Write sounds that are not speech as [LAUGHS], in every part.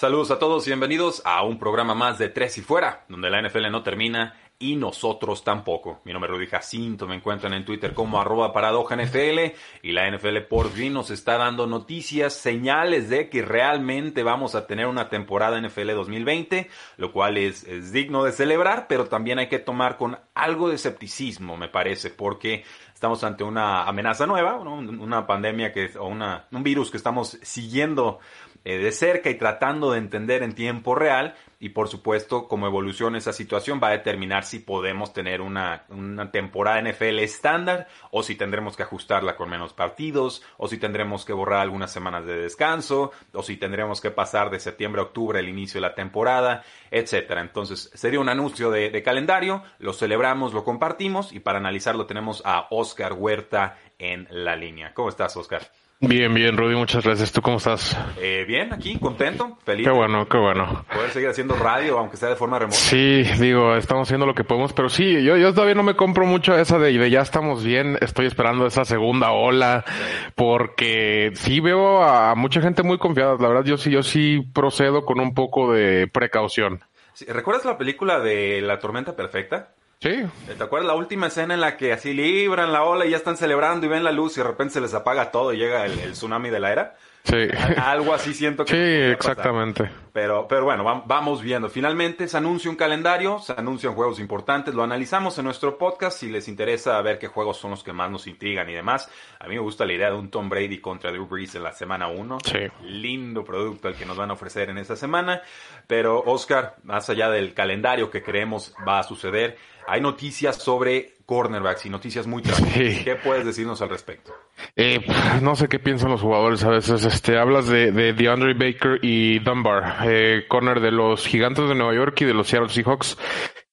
Saludos a todos y bienvenidos a un programa más de Tres y Fuera, donde la NFL no termina y nosotros tampoco. Mi nombre es Rudy Jacinto, me encuentran en Twitter como arroba paradoja NFL y la NFL por fin nos está dando noticias, señales de que realmente vamos a tener una temporada NFL 2020, lo cual es, digno de celebrar, pero también hay que tomar con algo de escepticismo, me parece, porque estamos ante una amenaza nueva, una pandemia que, o una, un virus que estamos siguiendo eh, de cerca y tratando de entender en tiempo real y por supuesto cómo evoluciona esa situación va a determinar si podemos tener una, una temporada NFL estándar o si tendremos que ajustarla con menos partidos o si tendremos que borrar algunas semanas de descanso o si tendremos que pasar de septiembre a octubre el inicio de la temporada, etcétera. Entonces sería un anuncio de, de calendario, lo celebramos, lo compartimos y para analizarlo tenemos a Oscar Huerta en la línea. ¿Cómo estás, Oscar? Bien, bien, Rudy, muchas gracias. ¿Tú cómo estás? Eh, bien, aquí, contento, feliz. Qué bueno, qué bueno. Poder seguir haciendo radio, aunque sea de forma remota. Sí, digo, estamos haciendo lo que podemos, pero sí, yo, yo todavía no me compro mucho esa de, de ya estamos bien. Estoy esperando esa segunda ola, porque sí veo a mucha gente muy confiada. La verdad, yo sí, yo sí procedo con un poco de precaución. ¿Recuerdas la película de La Tormenta Perfecta? Sí. ¿Te acuerdas la última escena en la que así libran la ola y ya están celebrando y ven la luz y de repente se les apaga todo y llega el, el tsunami de la era? Sí. Algo así siento que... Sí, pasar. exactamente. Pero, pero bueno, va- vamos viendo. Finalmente se anuncia un calendario, se anuncian juegos importantes, lo analizamos en nuestro podcast si les interesa ver qué juegos son los que más nos intrigan y demás. A mí me gusta la idea de un Tom Brady contra Drew Brees en la semana 1. Sí. Lindo producto el que nos van a ofrecer en esta semana. Pero Oscar, más allá del calendario que creemos va a suceder, hay noticias sobre cornerbacks y noticias muy trágicas. Sí. ¿Qué puedes decirnos al respecto? Eh, no sé qué piensan los jugadores a veces. Este, hablas de, de DeAndre Baker y Dunbar, eh, corner de los Gigantes de Nueva York y de los Seattle Seahawks,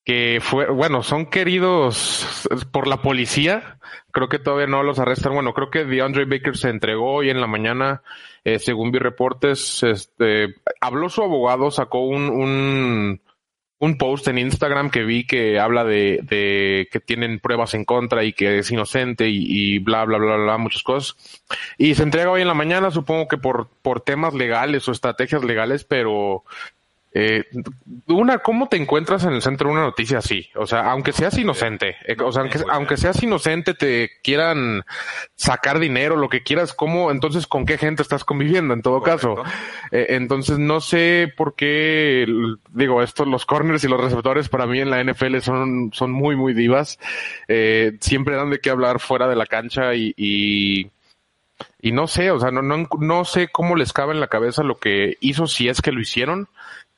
que fue, bueno, son queridos por la policía. Creo que todavía no los arrestan. Bueno, creo que DeAndre Baker se entregó hoy en la mañana, eh, según vi reportes. Este, habló su abogado, sacó un, un, un post en Instagram que vi que habla de, de que tienen pruebas en contra y que es inocente y, y bla, bla, bla, bla, muchas cosas. Y se entrega hoy en la mañana, supongo que por, por temas legales o estrategias legales, pero eh, una, ¿cómo te encuentras en el centro de una noticia así? O sea, aunque seas inocente, eh, o sea, aunque, aunque seas inocente, te quieran sacar dinero, lo que quieras, ¿cómo? Entonces, ¿con qué gente estás conviviendo en todo caso? Eh, entonces no sé por qué, digo, estos, los corners y los receptores para mí en la NFL son, son muy, muy divas. Eh, siempre dan de qué hablar fuera de la cancha y, y, y no sé, o sea, no, no, no sé cómo les cabe en la cabeza lo que hizo si es que lo hicieron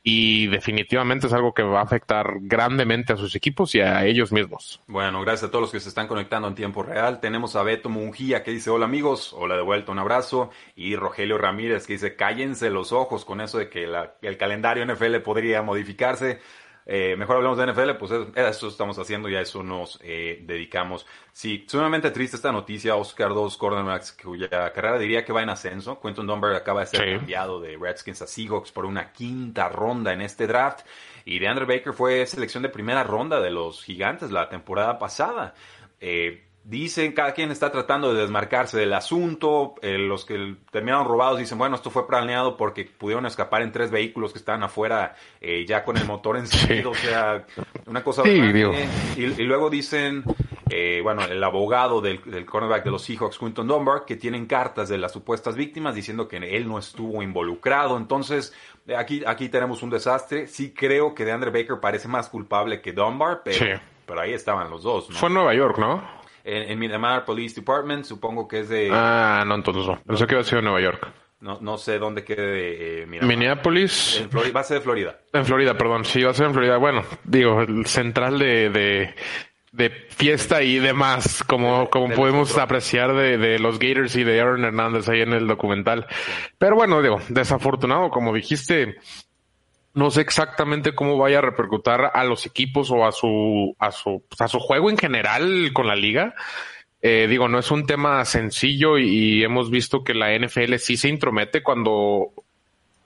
y definitivamente es algo que va a afectar grandemente a sus equipos y a ellos mismos. Bueno, gracias a todos los que se están conectando en tiempo real. Tenemos a Beto Mungía que dice hola amigos, hola de vuelta, un abrazo. Y Rogelio Ramírez que dice cállense los ojos con eso de que la- el calendario NFL podría modificarse. Eh, mejor hablemos de NFL, pues eso, eso estamos haciendo y a eso nos eh, dedicamos. Sí, sumamente triste esta noticia, Oscar, dos cornerbacks cuya carrera diría que va en ascenso. Quentin Dunbar acaba de ser Sí. cambiado de Redskins a Seahawks por una quinta ronda en este draft. Y DeAndre Baker fue selección de primera ronda de los gigantes la temporada pasada. Eh, dicen, cada quien está tratando de desmarcarse del asunto. eh, los que terminaron robados dicen, bueno, esto fue planeado porque pudieron escapar en tres vehículos que estaban afuera eh, ya con el motor encendido. O sea, una cosa Sí, y, y luego dicen, eh, bueno, el abogado del, del cornerback de los Seahawks, Quinton Dunbar, que tienen cartas de las supuestas víctimas diciendo que él no estuvo involucrado. Entonces, eh, aquí, aquí tenemos un desastre. Sí creo que DeAndre Baker parece más culpable que Dunbar, pero, Sí. pero ahí estaban los dos, ¿no? Fue en Nueva York, ¿no? En, en Miramar Police Department, supongo que es de... Ah, no, entonces no. Pensé que había sido en Nueva York. No, no sé dónde quede eh, Minneapolis. En va a ser de Florida. En Florida, perdón. Sí, va a ser en Florida. Bueno, digo, el central de, de, fiesta y demás, como, como podemos apreciar de, de, los Gators y de Aaron Hernández ahí en el documental. Pero bueno, digo, desafortunado, como dijiste, no sé exactamente cómo vaya a repercutir a los equipos o a su, a su, a su juego en general con la liga. Eh, digo, no es un tema sencillo y, hemos visto que la NFL sí se intromete cuando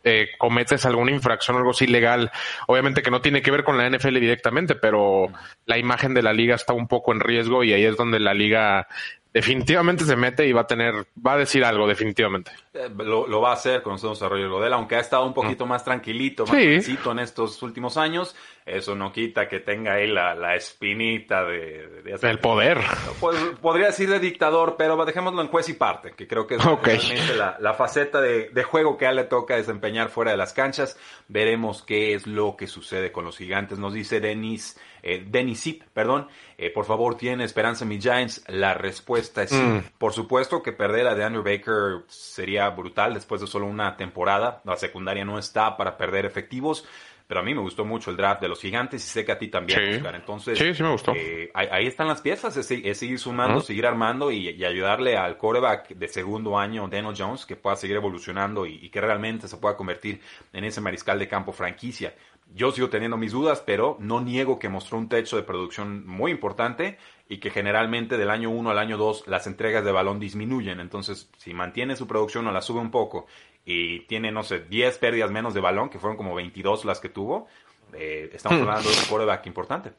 eh, cometes alguna infracción, algo así ilegal. Obviamente que no tiene que ver con la NFL directamente, pero la imagen de la liga está un poco en riesgo y ahí es donde la liga definitivamente se mete y va a tener, va a decir algo, definitivamente. Eh, lo, va a hacer con su desarrollo de Godel, aunque ha estado un poquito más tranquilito, más sí. en estos últimos años. Eso no quita que tenga ahí la, la espinita de, de, Del poder. Pues, podría decir de dictador, pero dejémoslo en juez y parte, que creo que es realmente la, la, faceta de, de, juego que a él le toca desempeñar fuera de las canchas. Veremos qué es lo que sucede con los gigantes. Nos dice Denis eh, Denny Zip, perdón, eh, por favor, ¿tiene esperanza mi Giants? La respuesta es sí. Mm. Por supuesto que perder a de Andrew Baker sería brutal después de solo una temporada. La secundaria no está para perder efectivos. Pero a mí me gustó mucho el draft de los gigantes y sé que a ti también, Oscar. Entonces, sí, sí me gustó. Eh, ahí, están las piezas, es, seguir sumando, seguir armando y, ayudarle al coreback de segundo año, Daniel Jones, que pueda seguir evolucionando y, que realmente se pueda convertir en ese mariscal de campo franquicia. Yo sigo teniendo mis dudas, pero no niego que mostró un techo de producción muy importante y que generalmente del año 1 al año 2 las entregas de balón disminuyen. Entonces, si mantiene su producción o la sube un poco y tiene, no sé, 10 pérdidas menos de balón, que fueron como 22 las que tuvo, eh, estamos hmm. hablando de un quarterback importante.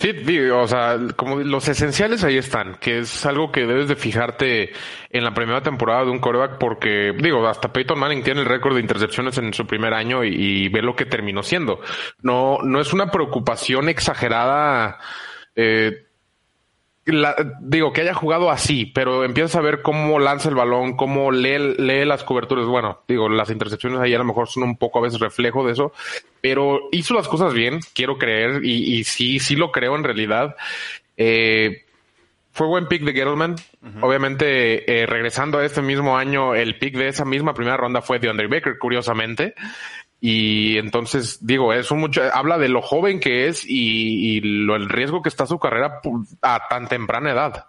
Sí, o sea, como los esenciales ahí están, que es algo que debes de fijarte en la primera temporada de un coreback porque, digo, hasta Peyton Manning tiene el récord de intercepciones en su primer año y, ve lo que terminó siendo. No, no es una preocupación exagerada, eh, digo, que haya jugado así, pero empiezas a ver cómo lanza el balón, cómo lee, lee las coberturas. Bueno, digo, las intercepciones ahí a lo mejor son un poco a veces reflejo de eso, pero hizo las cosas bien, quiero creer, y, sí, sí lo creo en realidad. Eh, fue buen pick de Gettleman. Obviamente, eh, regresando a este mismo año, el pick de esa misma primera ronda fue de Andre Baker, curiosamente. Y entonces, digo, eso mucho, habla de lo joven que es y, lo, el riesgo que está su carrera a tan temprana edad.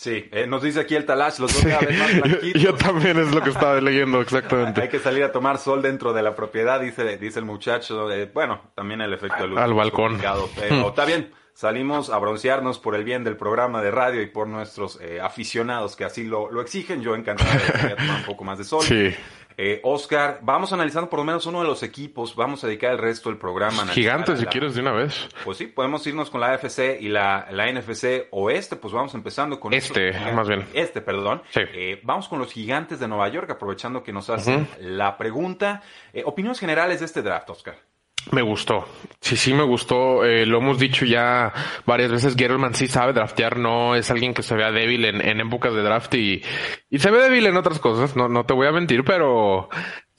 Sí, eh, nos dice aquí el Talash, los dos cada vez más [LAUGHS] blanquitos. Yo, también es lo que estaba [LAUGHS] leyendo, exactamente. Hay que salir a tomar sol dentro de la propiedad, dice, dice el muchacho. Eh, bueno, también el efecto de luz. Al balcón. Pero está bien, salimos a broncearnos por el bien del programa de radio y por nuestros eh, aficionados que así lo, lo exigen. Yo encantado de tomar un poco más de sol. Sí. Eh, Oscar, vamos analizando por lo menos uno de los equipos, vamos a dedicar el resto del programa. Gigantes, si quieres, de una vez. Pues sí, podemos irnos con la AFC y la, la NFC oeste, pues vamos empezando con... Este, más bien. Este, perdón. Sí. Eh, vamos con los Gigantes de Nueva York, aprovechando que nos hacen la pregunta. Eh, opiniones generales de este draft, Oscar. Me gustó. Sí, sí, me gustó. Eh, lo hemos dicho ya varias veces. Gettleman sí sabe draftear. No es alguien que se vea débil en, en épocas de draft y, y se ve débil en otras cosas. No, no te voy a mentir, pero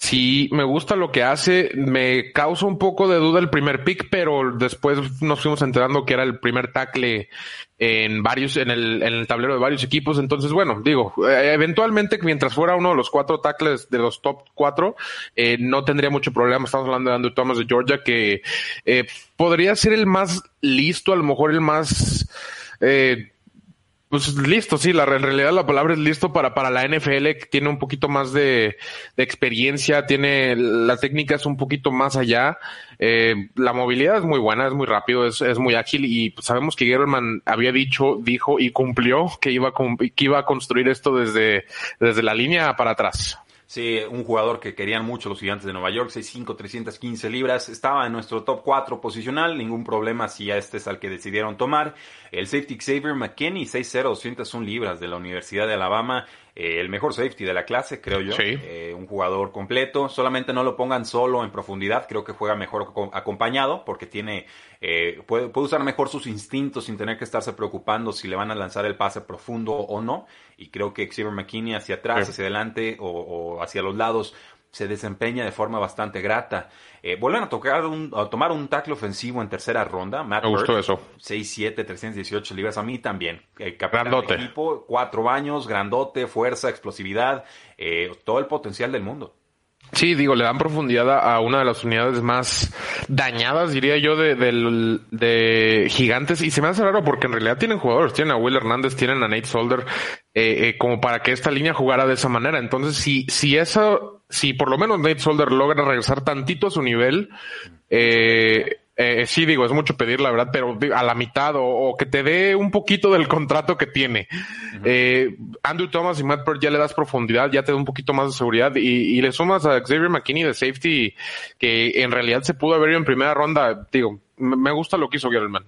Sí, me gusta lo que hace. Me causa un poco de duda el primer pick, pero después nos fuimos enterando que era el primer tackle en varios, en el, en el tablero de varios equipos. Entonces, bueno, digo, eh, eventualmente mientras fuera uno de los cuatro tackles de los top cuatro, eh, no tendría mucho problema. Estamos hablando de Andrew Thomas de Georgia, que eh, podría ser el más listo, a lo mejor el más eh, pues listo, sí, la, en realidad la palabra es listo para, para la NFL, que tiene un poquito más de, experiencia, tiene, la técnica un poquito más allá, eh, la movilidad es muy buena, es muy rápido, es, es muy ágil y pues, sabemos que German había dicho, dijo y cumplió que iba, que iba a construir esto desde, desde la línea para atrás. Sí, un jugador que querían mucho los gigantes de Nueva York, 6'5, 315 libras, estaba en nuestro top 4 posicional, ningún problema si a este es al que decidieron tomar. El safety Xavier McKinney, 6'0, 201 libras de la Universidad de Alabama, eh, el mejor safety de la clase, creo yo. Eh, un jugador completo. Solamente no lo pongan solo en profundidad. Creo que juega mejor acompañado porque tiene eh, puede, puede, usar mejor sus instintos sin tener que estarse preocupando si le van a lanzar el pase profundo o no. Y creo que Xavier McKinney hacia atrás, hacia adelante o, o hacia los lados se desempeña de forma bastante grata. Eh, vuelven a, tocar un, a tomar un tackle ofensivo en tercera ronda. Matt Me gustó eso. 6'7", 318 libras. A mí también. Eh, grandote. equipo, cuatro años, grandote, fuerza, explosividad, eh, todo el potencial del mundo. Sí, digo, le dan profundidad a una de las unidades más dañadas, diría yo, de, de, gigantes. Y se me hace raro porque en realidad tienen jugadores. Tienen a Will Hernández, tienen a Nate Solder, eh, eh, como para que esta línea jugara de esa manera. Entonces, si, si eso, si por lo menos Nate Solder logra regresar tantito a su nivel, eh, eh, sí, digo, es mucho pedir, la verdad, pero a la mitad o, que te dé un poquito del contrato que tiene. eh, Andrew Thomas y Matt Bird ya le das profundidad, ya te da un poquito más de seguridad y, y le sumas a Xavier McKinney de safety que en realidad se pudo haber ido en primera ronda. Digo, me gusta lo que hizo Gelman.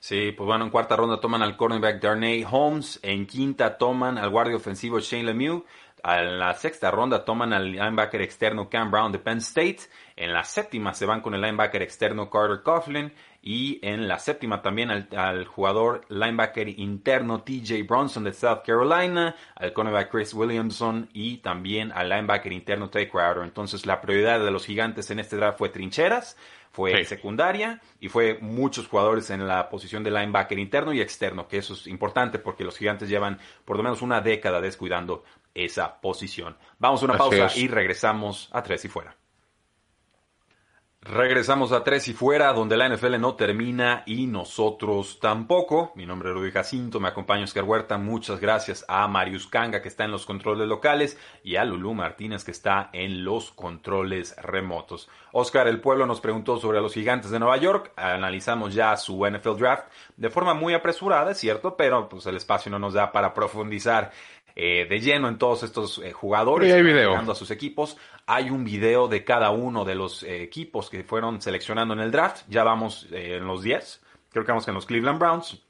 Sí, pues bueno, en cuarta ronda toman al cornerback Darnay Holmes, en quinta toman al guardia ofensivo Shane Lemieux, en la sexta ronda toman al linebacker externo Cam Brown de Penn State. En la séptima se van con el linebacker externo Carter Coughlin. Y en la séptima también al, jugador linebacker interno TJ Bronson de South Carolina, al cornerback Chris Williamson y también al linebacker interno Tay Crowder. Entonces la prioridad de los gigantes en este draft fue trincheras, fue secundaria y fue muchos jugadores en la posición de linebacker interno y externo, que eso es importante porque los gigantes llevan por lo menos una década descuidando esa posición. Vamos a una pausa y regresamos a tres y fuera. Regresamos a tres y fuera, donde la NFL no termina y nosotros tampoco. Mi nombre es Rudy Jacinto, me acompaña Oscar Huerta. Muchas gracias a Marius Kanga, que está en los controles locales, y a Lulú Martínez, que está en los controles remotos. Oscar, el pueblo nos preguntó sobre los gigantes de Nueva York. Analizamos ya su NFL Draft de forma muy apresurada, es cierto, pero pues el espacio no nos da para profundizar eh, de lleno en todos estos eh, jugadores hay video. a sus equipos. Hay un video de cada uno de los eh, equipos que fueron seleccionando en el draft. Ya vamos en los 10. Creo que vamos en los Cleveland Browns.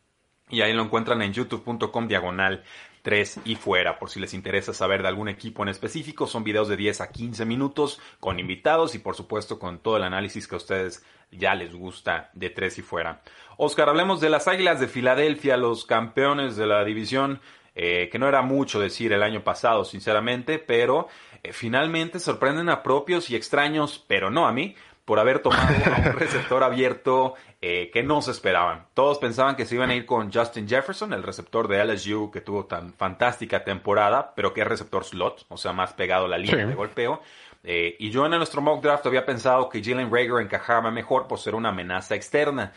Y ahí lo encuentran en youtube.com diagonal 3 y fuera. Por si les interesa saber de algún equipo en específico, son videos de 10 a 15 minutos con invitados y por supuesto con todo el análisis que a ustedes ya les gusta de 3 y fuera. Oscar, hablemos de las Águilas de Filadelfia, los campeones de la división eh, que no era mucho decir el año pasado, sinceramente, pero eh, finalmente sorprenden a propios y extraños, pero no a mí, por haber tomado un [LAUGHS] receptor abierto eh, que no se esperaban. Todos pensaban que se iban a ir con Justin Jefferson, el receptor de LSU que tuvo tan fantástica temporada, pero que es receptor slot, o sea, más pegado a la línea de golpeo. y yo en nuestro mock draft había pensado que Jalen Rager encajaba mejor por ser una amenaza externa.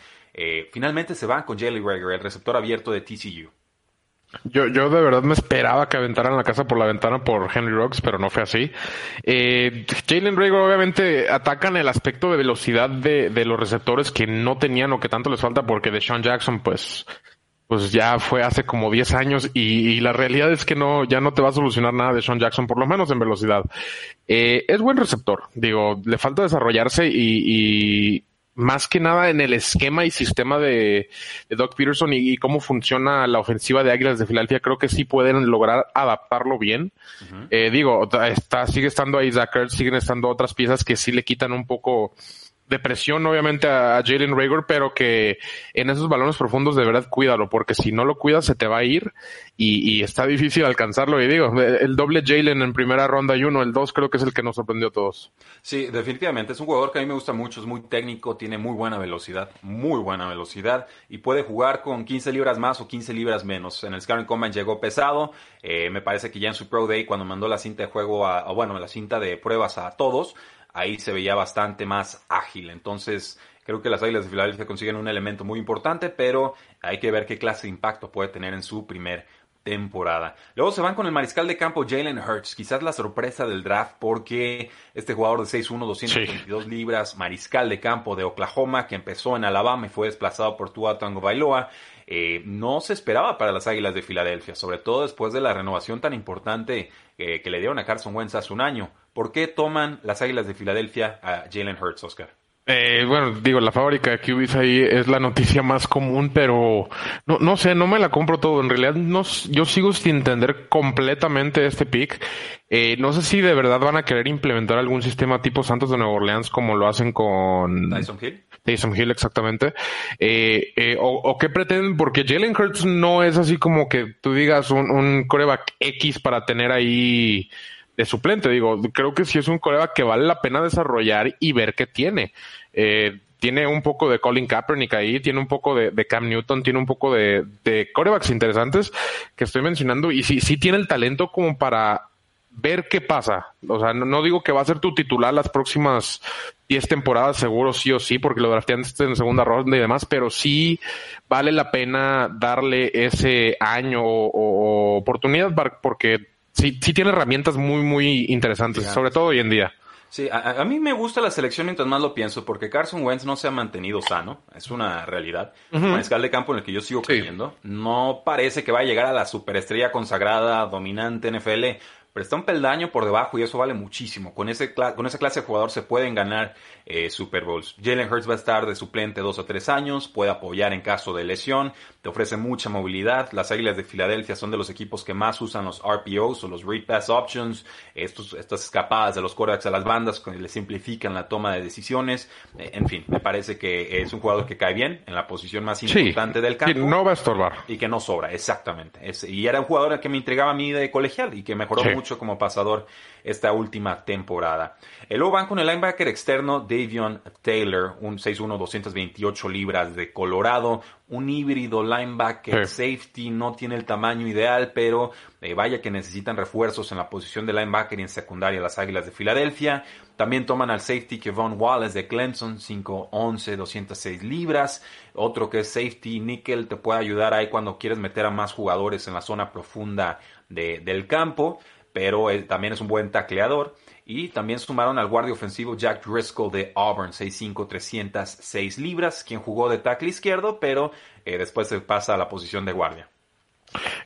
finalmente se van con Jalen Rager, el receptor abierto de TCU. Yo, yo de verdad me esperaba que aventaran la casa por la ventana por Henry Rocks, pero no fue así. Eh, Jalen Rager obviamente atacan el aspecto de velocidad de, de, los receptores que no tenían o que tanto les falta porque de Sean Jackson pues pues ya fue hace como 10 años y, la realidad es que no, ya no te va a solucionar nada de Sean Jackson, por lo menos en velocidad. Eh, es buen receptor, digo, le falta desarrollarse y, y más que nada en el esquema y sistema de, Doc Peterson y, cómo funciona la ofensiva de Águilas de Filadelfia, creo que sí pueden lograr adaptarlo bien. eh, digo, está, sigue estando ahí Zach siguen estando otras piezas que sí le quitan un poco de presión, obviamente, a, Jalen Rager, pero que en esos balones profundos de verdad cuídalo, porque si no lo cuidas se te va a ir y, está difícil alcanzarlo. Y digo, el doble Jalen en primera ronda y uno, el dos creo que es el que nos sorprendió a todos. Sí, definitivamente. Es un jugador que a mí me gusta mucho, es muy técnico, tiene muy buena velocidad, muy buena velocidad y puede jugar con 15 libras más o 15 libras menos. En el Scaring Combine llegó pesado, eh, me parece que ya en su Pro Day cuando mandó la cinta de juego, a, o bueno, la cinta de pruebas a todos, ahí se veía bastante más ágil. Entonces, creo que las Águilas de Filadelfia consiguen un elemento muy importante, pero hay que ver qué clase de impacto puede tener en su primer temporada. Luego se van con el mariscal de campo Jalen Hurts, quizás la sorpresa del draft porque este jugador de 6'1, 222 libras, mariscal de campo de Oklahoma que empezó en Alabama y fue desplazado por Tua Tango Bailoa, eh, no se esperaba para las Águilas de Filadelfia, sobre todo después de la renovación tan importante eh, que le dieron a Carson Wentz hace un año. ¿Por qué toman las Águilas de Filadelfia a Jalen Hurts, Oscar? Eh, bueno, digo, la fábrica de QBs ahí es la noticia más común, pero no, no sé, no me la compro todo. En realidad, no, yo sigo sin entender completamente este pick. Eh, no sé si de verdad van a querer implementar algún sistema tipo Santos de Nueva Orleans como lo hacen con Tyson Hill. Tyson Hill, exactamente. Eh, eh, o, o, qué pretenden, porque Jalen Hurts no es así como que tú digas un, un coreback X para tener ahí de suplente. Digo, creo que sí es un coreback que vale la pena desarrollar y ver qué tiene. Eh, tiene un poco de Colin Kaepernick ahí, tiene un poco de, Cam Newton, tiene un poco de, de corebacks interesantes que estoy mencionando y sí, sí tiene el talento como para ver qué pasa. O sea, no, digo que va a ser tu titular las próximas 10 temporadas, seguro sí o sí, porque lo drafteaste en segunda ronda y demás, pero sí vale la pena darle ese año o, oportunidad porque sí, sí tiene herramientas muy, muy interesantes, sobre todo hoy en día. Sí, a, mí me gusta la selección mientras más lo pienso, porque Carson Wentz no se ha mantenido sano, es una realidad. Un escal de campo en el que yo sigo creyendo. No parece que va a llegar a la superestrella consagrada, dominante NFL, pero está un peldaño por debajo y eso vale muchísimo. Con, ese, con esa clase de jugador se pueden ganar eh, Super Bowls. Jalen Hurts va a estar de suplente dos o tres años, puede apoyar en caso de lesión, te ofrece mucha movilidad. Las Águilas de Filadelfia son de los equipos que más usan los RPOs o los Read Pass Options, estos, estas escapadas de los quarterbacks a las bandas que le simplifican la toma de decisiones. Eh, en fin, me parece que es un jugador que cae bien en la posición más importante del campo. no va a estorbar. Y que no sobra, exactamente. y era un jugador que me entregaba a mí de colegial y que mejoró mucho como pasador esta última temporada. El luego van con el linebacker externo Davion Taylor, un 6'1", 228 libras de Colorado, un híbrido linebacker safety, no tiene el tamaño ideal, pero eh, vaya que necesitan refuerzos en la posición de linebacker y en secundaria las Águilas de Filadelfia. También toman al safety Kevon Wallace de Clemson, 5'11", 206 libras. Otro que es safety nickel, te puede ayudar ahí cuando quieres meter a más jugadores en la zona profunda del campo pero también es un buen tacleador. Y también sumaron al guardia ofensivo Jack Driscoll de Auburn, 6'5", 306 libras, quien jugó de tackle izquierdo, pero eh, después se pasa a la posición de guardia.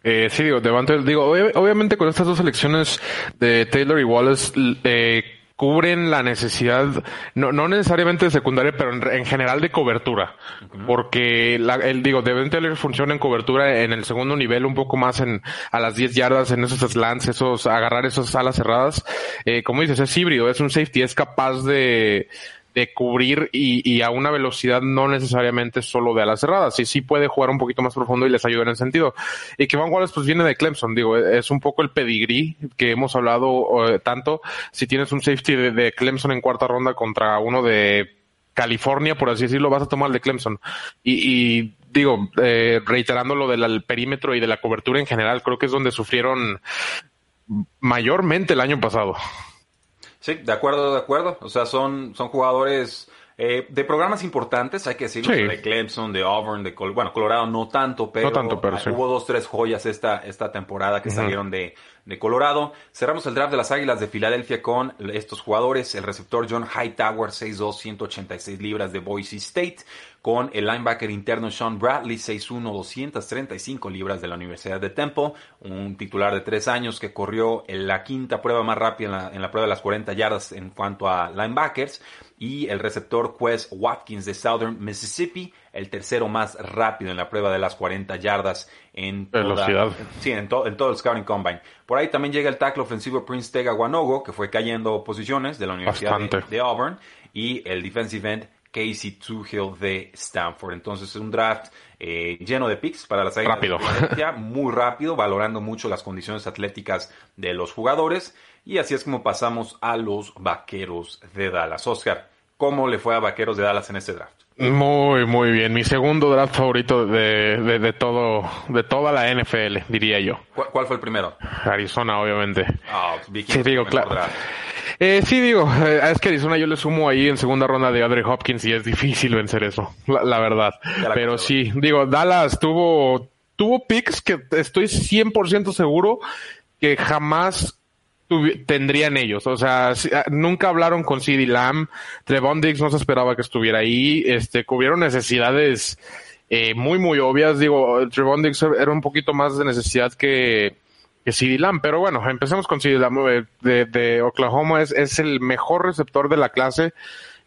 Eh, sí, digo, digo, obviamente con estas dos selecciones de Taylor y Wallace, eh, cubren la necesidad, no, no necesariamente de secundaria, pero en, general de cobertura. Porque el, digo, Devin Taylor funciona en cobertura en el segundo nivel, un poco más en, a las 10 yardas, en esos slants, esos, agarrar esas alas cerradas. Eh, como dices, es híbrido, es un safety, es capaz de, de cubrir y, a una velocidad no necesariamente solo de alas cerradas. Sí, sí puede jugar un poquito más profundo y les ayuda en el sentido. Y que Van Wallace pues viene de Clemson, digo, es un poco el pedigrí que hemos hablado tanto. Si tienes un safety de, Clemson en cuarta ronda contra uno de California, por así decirlo, vas a tomar el de Clemson. Y, digo, eh, reiterando lo del perímetro y de la cobertura en general, creo que es donde sufrieron mayormente el año pasado. Sí, de acuerdo, de acuerdo. O sea, son, son jugadores eh, de programas importantes, hay que decirlo, de Clemson, de Auburn, de bueno, Colorado no tanto, pero, hubo dos, tres joyas esta, esta temporada que salieron de, de Colorado. Cerramos el draft de las Águilas de Filadelfia con estos jugadores, el receptor John Hightower, 6'2", 186 libras de Boise State, con el linebacker interno Sean Bradley, 6'1", 235 libras de la Universidad de Temple, un titular de tres años que corrió en la quinta prueba más rápida en la, en la prueba de las 40 yardas en cuanto a linebackers y el receptor Quest Watkins de Southern Mississippi, el tercero más rápido en la prueba de las 40 yardas en velocidad. Sí, en, todo el Scouting Combine. Por ahí también llega el tackle ofensivo Prince Tega Guanogo, que fue cayendo posiciones de la Universidad de, Auburn, y el defensive end Casey Tuhill de Stanford. Entonces es un draft eh, lleno de picks para las Águilas. Rápido. muy rápido, valorando mucho las condiciones atléticas de los jugadores. Y así es como pasamos a los Vaqueros de Dallas. Oscar, ¿cómo le fue a Vaqueros de Dallas en este draft? Muy, muy bien. Mi segundo draft favorito de, de, todo, de toda la NFL, diría yo. ¿Cuál, fue el primero? Arizona, obviamente. Ah, sí, digo, claro. Eh, sí, digo, eh, es que Arizona yo le sumo ahí en segunda ronda de Andre Hopkins y es difícil vencer eso, la, verdad. Pero sí, digo, Dallas tuvo, tuvo picks que estoy 100% seguro que jamás tendrían ellos. O sea, ah, nunca hablaron con CD Lamb. Trevon Diggs no se esperaba que estuviera ahí. Este, cubrieron necesidades eh, muy, muy obvias. Digo, Trevon Diggs era un poquito más de necesidad que, que CD Lamb. Pero bueno, empecemos con CD Lamb. Eh, de, Oklahoma es, es el mejor receptor de la clase.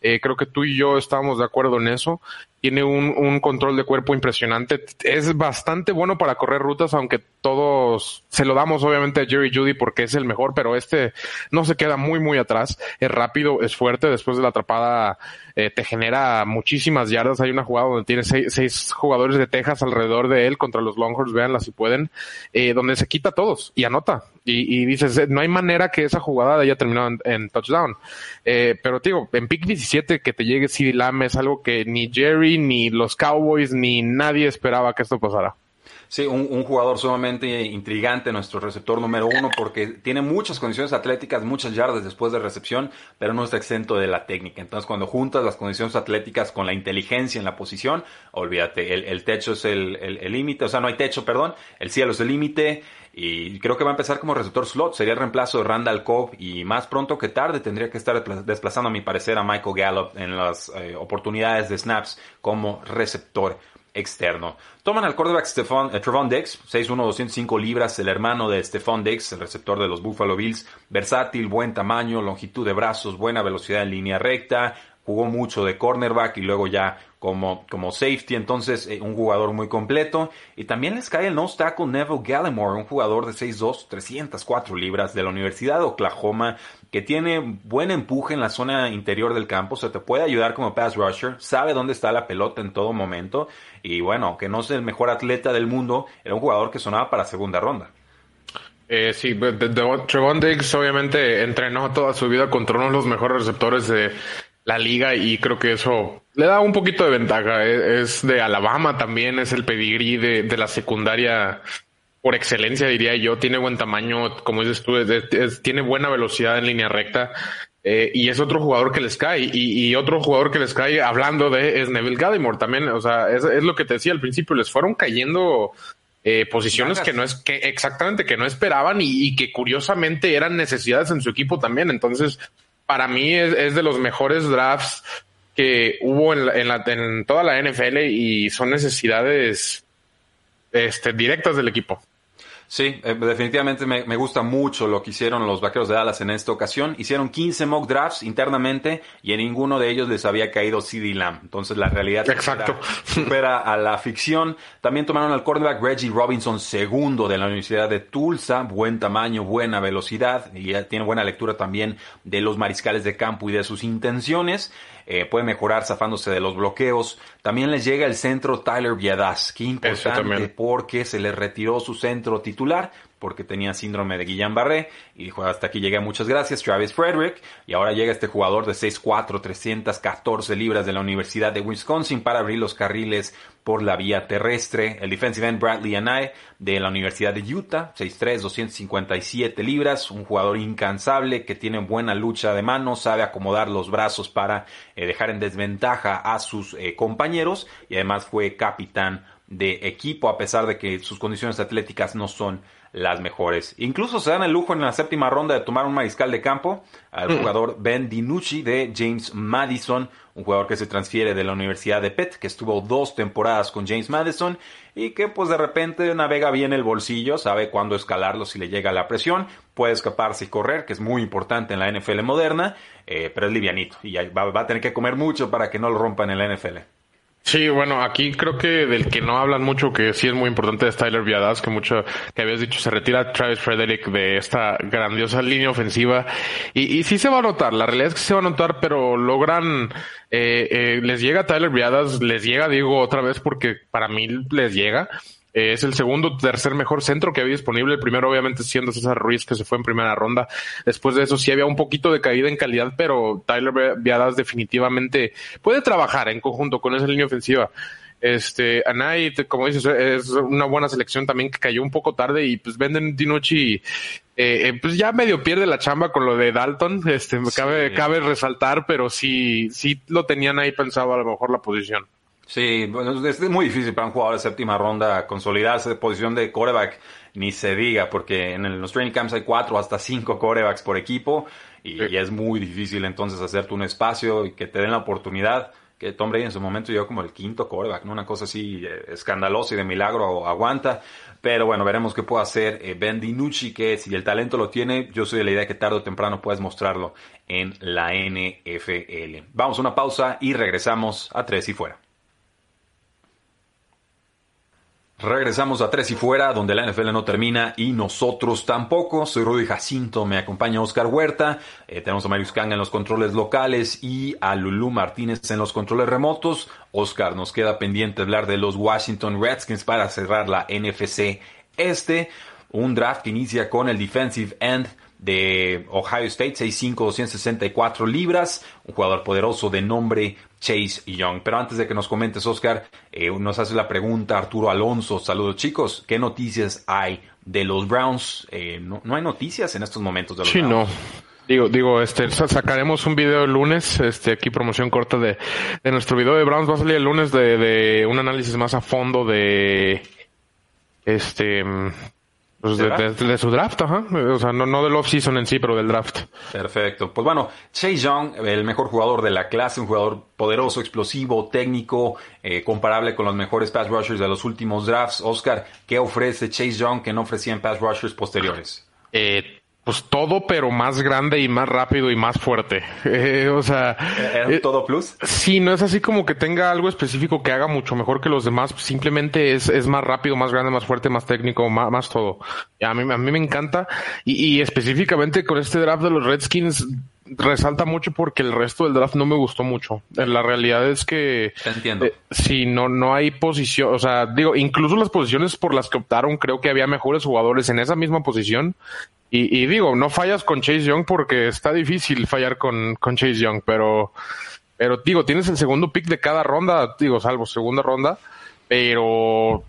Eh, creo que tú y yo estábamos de acuerdo en eso. Tiene un, un, control de cuerpo impresionante. Es bastante bueno para correr rutas, aunque todos se lo damos obviamente a Jerry Judy porque es el mejor, pero este no se queda muy, muy atrás. Es rápido, es fuerte. Después de la atrapada eh, te genera muchísimas yardas. Hay una jugada donde tiene seis, seis, jugadores de Texas alrededor de él contra los Longhorns, véanla si pueden, eh, donde se quita todos y anota. Y, y, dices, eh, no hay manera que esa jugada haya terminado en, touchdown. Eh, pero digo, en pick 17 que te llegue CD Lamb es algo que ni Jerry, ni los Cowboys, ni nadie esperaba que esto pasara. Sí, un, jugador sumamente intrigante, nuestro receptor número uno, porque tiene muchas condiciones atléticas, muchas yardas después de recepción, pero no está exento de la técnica. Entonces, cuando juntas las condiciones atléticas con la inteligencia en la posición, olvídate, el, el techo es el límite, o sea, no hay techo, perdón, el cielo es el límite. Y creo que va a empezar como receptor slot. Sería el reemplazo de Randall Cobb. Y más pronto que tarde tendría que estar desplazando, a mi parecer, a Michael Gallup en las eh, oportunidades de snaps como receptor externo. Toman al quarterback Stephon, eh, Trevon Diggs, 6'1", 205 libras, el hermano de Stephon Diggs, el receptor de los Buffalo Bills. Versátil, buen tamaño, longitud de brazos, buena velocidad en línea recta. Jugó mucho de cornerback y luego ya como, como safety, entonces eh, un jugador muy completo. Y también les cae el nose tackle Neville Gallimore, un jugador de 6'2, 304 libras de la Universidad de Oklahoma, que tiene buen empuje en la zona interior del campo, se te puede ayudar como pass rusher, sabe dónde está la pelota en todo momento. Y bueno, aunque no es el mejor atleta del mundo, era un jugador que sonaba para segunda ronda. Eh, sí, Trevon Diggs obviamente entrenó toda su vida contra uno de los mejores receptores de la liga y creo que eso le da un poquito de ventaja. E, es, de Alabama también, es el pedigrí de, de, la secundaria por excelencia, diría yo. Tiene buen tamaño, como dices tú, es, tiene buena velocidad en línea recta. Eh, y es otro jugador que les cae. Y, y, otro jugador que les cae, hablando de, es Neville Gallimore también. O sea, es, es lo que te decía al principio, les fueron cayendo eh, posiciones que no es que exactamente que no esperaban y, y, que curiosamente eran necesidades en su equipo también. Entonces, para mí es, de los mejores drafts que hubo en, la, en, la, en, toda la NFL y son necesidades este, directas del equipo. Sí, eh, definitivamente me, me, gusta mucho lo que hicieron los Vaqueros de Dallas en esta ocasión. Hicieron 15 mock drafts internamente y en ninguno de ellos les había caído CD Lamb. Entonces la realidad Exacto. Supera, supera, a la ficción. También tomaron al cornerback Reggie Robinson, segundo de la Universidad de Tulsa. Buen tamaño, buena velocidad y tiene buena lectura también de los mariscales de campo y de sus intenciones eh, puede mejorar zafándose de los bloqueos. También les llega el centro Tyler Viadas, que importante porque se le retiró su centro titular porque tenía síndrome de Guillain-Barré y dijo hasta aquí llegué, muchas gracias Travis Frederick y ahora llega este jugador de 6'4", 314 libras de la Universidad de Wisconsin para abrir los carriles por la vía terrestre. El defensive end Bradley Anay de la Universidad de Utah, 6'3", 257 libras, un jugador incansable que tiene buena lucha de manos, sabe acomodar los brazos para eh, dejar en desventaja a sus eh, compañeros y además fue capitán de equipo a pesar de que sus condiciones atléticas no son las mejores. Incluso se dan el lujo en la séptima ronda de tomar un mariscal de campo al mm. jugador Ben DiNucci de James Madison, un jugador que se transfiere de la Universidad de Pitt, que estuvo dos temporadas con James Madison y que pues de repente navega bien el bolsillo, sabe cuándo escalarlo si le llega la presión, puede escaparse y correr, que es muy importante en la NFL moderna, eh, pero es livianito y va, va a tener que comer mucho para que no lo rompan en la NFL. Sí, bueno, aquí creo que del que no hablan mucho, que sí es muy importante, es Tyler Viadas, que mucho, que habías dicho, se retira Travis Frederick de esta grandiosa línea ofensiva. Y, sí se va a notar, la realidad es que se va a notar, pero logran, eh, eh, les llega Tyler Viadas, les llega Diego otra vez, porque para mí les llega. Eh, es el segundo, tercer mejor centro que había disponible. El primero, obviamente, siendo César Ruiz, que se fue en primera ronda. Después de eso, sí había un poquito de caída en calidad, pero Tyler Viadas definitivamente puede trabajar en conjunto con esa línea ofensiva. Este, Anay, como dices, es una buena selección también que cayó un poco tarde y pues venden Dinucci, eh, eh, pues ya medio pierde la chamba con lo de Dalton, este, sí. cabe, cabe resaltar, pero sí, sí lo tenían ahí pensado a lo mejor la posición. Sí, bueno, es muy difícil para un jugador de séptima ronda consolidarse de posición de coreback, ni se diga, porque en los training camps hay cuatro hasta cinco corebacks por equipo y, sí. y, es muy difícil entonces hacerte un espacio y que te den la oportunidad. Que Tom Brady en su momento llegó como el quinto coreback, ¿no? Una cosa así eh, escandalosa y de milagro aguanta. Pero bueno, veremos qué puede hacer eh, Ben DiNucci, que si el talento lo tiene, yo soy de la idea que tarde o temprano puedes mostrarlo en la NFL. Vamos a una pausa y regresamos a Tres y Fuera. Regresamos a Tres y Fuera, donde la NFL no termina y nosotros tampoco. Soy Rudy Jacinto, me acompaña Oscar Huerta, eh, tenemos a Marius Kang en los controles locales y a Lulú Martínez en los controles remotos. Oscar, nos queda pendiente hablar de los Washington Redskins para cerrar la NFC Este. Un draft que inicia con el defensive end de Ohio State, 6'5", 264 libras, un jugador poderoso de nombre Chase Young. Pero antes de que nos comentes, Oscar, eh, nos hace la pregunta Arturo Alonso. Saludos chicos, ¿qué noticias hay de los Browns? Eh, no, hay noticias en estos momentos de los sí, no. Digo, digo, este, sacaremos un video el lunes, este, aquí promoción corta de, de nuestro video de Browns. Va a salir el lunes de, de un análisis más a fondo de, este, pues de, su draft, ajá. O sea, no, no del off-season en sí, pero del draft. Perfecto. Pues bueno, Chase Young, el mejor jugador de la clase, un jugador poderoso, explosivo, técnico, eh, comparable con los mejores pass rushers de los últimos drafts. Oscar, ¿qué ofrece Chase Young que no ofrecían pass rushers posteriores? Eh, pues todo, pero más grande y más rápido y más fuerte. [LAUGHS] Eh, o sea. ¿Es eh, todo plus? Sí, no es así como que tenga algo específico que haga mucho mejor que los demás. Simplemente es, es más rápido, más grande, más fuerte, más técnico, más, más todo. A mí, a mí me encanta. Y, y específicamente con este draft de los Redskins, resalta mucho porque el resto del draft no me gustó mucho. La realidad es que Te entiendo. Eh, si no no hay posición, o sea, digo, incluso las posiciones por las que optaron, creo que había mejores jugadores en esa misma posición y, digo, no fallas con Chase Young porque está difícil fallar con, con Chase Young, pero, pero digo, tienes el segundo pick de cada ronda, digo, salvo segunda ronda, pero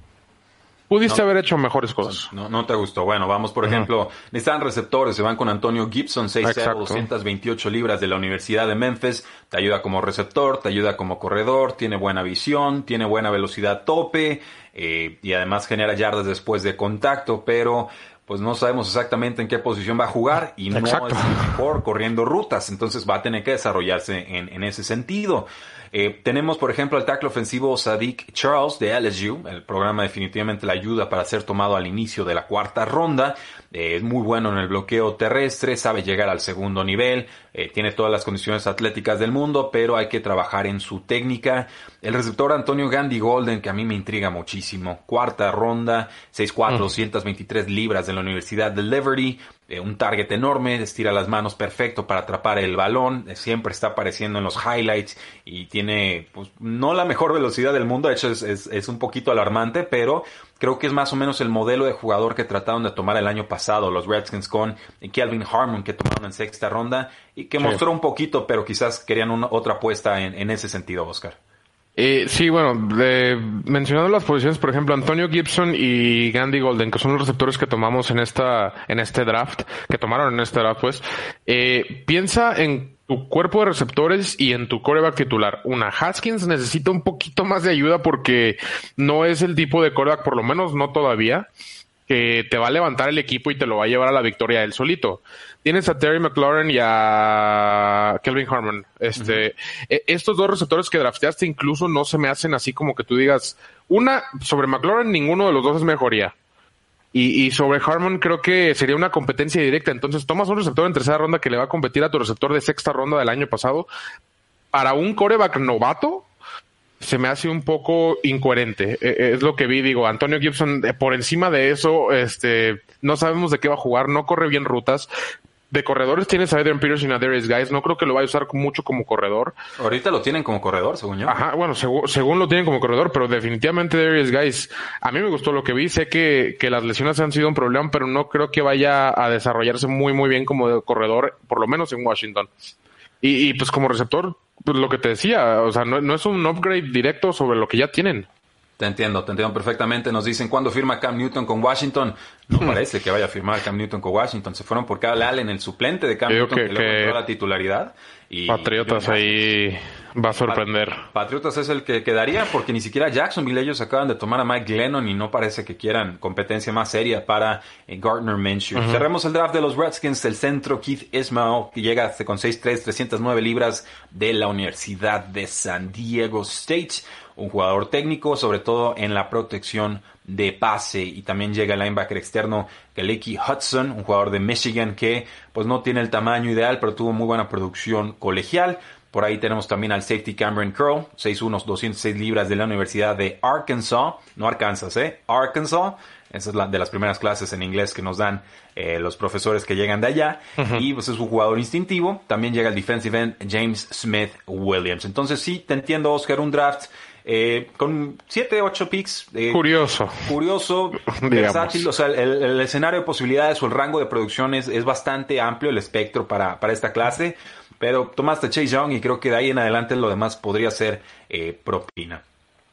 Pudiste haber hecho mejores cosas. No, no te gustó. Bueno, vamos, por ejemplo, necesitan receptores. Se van con Antonio Gibson, 6'0", 228 libras de la Universidad de Memphis. Te ayuda como receptor, te ayuda como corredor, tiene buena visión, tiene buena velocidad tope eh, y además genera yardas después de contacto, pero pues no sabemos exactamente en qué posición va a jugar y no es mejor corriendo rutas, entonces va a tener que desarrollarse en, en ese sentido. Eh, tenemos, por ejemplo, el tackle ofensivo Sadiq Charles de LSU. El programa definitivamente le ayuda para ser tomado al inicio de la cuarta ronda. Eh, es muy bueno en el bloqueo terrestre, sabe llegar al segundo nivel, eh, tiene todas las condiciones atléticas del mundo, pero hay que trabajar en su técnica. El receptor Antonio Gandhi Golden, que a mí me intriga muchísimo. Cuarta ronda, 6'4", 223 libras de la Universidad de Liberty. Eh, un target enorme, estira las manos perfecto para atrapar el balón, eh, siempre está apareciendo en los highlights y tiene, pues, no la mejor velocidad del mundo, de hecho es, es, un poquito alarmante, pero creo que es más o menos el modelo de jugador que trataron de tomar el año pasado los Redskins con Kelvin Harmon que tomaron en sexta ronda y que mostró un poquito, pero quizás querían otra apuesta en, en ese sentido, Oscar. Eh, sí, bueno, mencionando las posiciones, por ejemplo, Antonio Gibson y Gandhi Golden, que son los receptores que tomamos en esta, en este draft, que tomaron en este draft, pues, eh, piensa en tu cuerpo de receptores y en tu coreback titular. Una, Haskins necesita un poquito más de ayuda porque no es el tipo de coreback, por lo menos no todavía, que te va a levantar el equipo y te lo va a llevar a la victoria él solito tienes a Terry McLaurin y a Kelvin Harmon. Este, e, estos dos receptores que drafteaste incluso no se me hacen así como que tú digas, una, sobre McLaurin ninguno de los dos es mejoría. Y, sobre Harmon creo que sería una competencia directa. Entonces tomas un receptor en tercera ronda que le va a competir a tu receptor de sexta ronda del año pasado. Para un coreback novato, se me hace un poco incoherente. E, e, es lo que vi, digo, Antonio Gibson, eh, por encima de eso, este, no sabemos de qué va a jugar, no corre bien rutas de corredores tienes a Adrian Peterson y a Darius Guys. No creo que lo vaya a usar mucho como corredor. Ahorita lo tienen como corredor, según yo. Ajá, bueno, según lo tienen como corredor, pero definitivamente Darius Guys. A mí me gustó lo que vi. Sé que, que las lesiones han sido un problema, pero no creo que vaya a desarrollarse muy, muy bien como corredor, por lo menos en Washington. Y, y pues como receptor, pues lo que te decía, o sea, no, no es un upgrade directo sobre lo que ya tienen. Te entiendo, te entiendo perfectamente. Nos dicen cuándo firma Cam Newton con Washington. No hmm. parece que vaya a firmar Cam Newton con Washington. Se fueron por Cal Allen, el suplente de Cam Newton, que, que, la titularidad. Y, Patriotas ahí va a sorprender. Patriotas es el que quedaría porque ni siquiera Jacksonville ellos acaban de tomar a Mike Glennon y no parece que quieran competencia más seria para eh, Gardner Minshew. Cerremos el draft de los Redskins, el centro Keith Ismail que llega con 6'3", 309 libras de la Universidad de San Diego State un jugador técnico, sobre todo en la protección de pase. Y también llega el linebacker externo Keleki Hudson, un jugador de Michigan que pues no tiene el tamaño ideal, pero tuvo muy buena producción colegial. Por ahí tenemos también al safety Cameron Curl, 6'1", 206 libras de la Universidad de Arkansas, no Arkansas, ¿eh? Arkansas. Esa es la de las primeras clases en inglés que nos dan eh, los profesores que llegan de allá. Y pues es un jugador instintivo. También llega el defensive end James Smith Williams. Entonces sí, te entiendo, Oscar, un draft eh, con 7, 8 picks. Eh, curioso. Curioso, [LAUGHS] versátil. O sea, el, escenario de posibilidades o el rango de producción es, bastante amplio, el espectro para, para esta clase. Pero tomaste Chase Young y creo que de ahí en adelante lo demás podría ser eh, propina.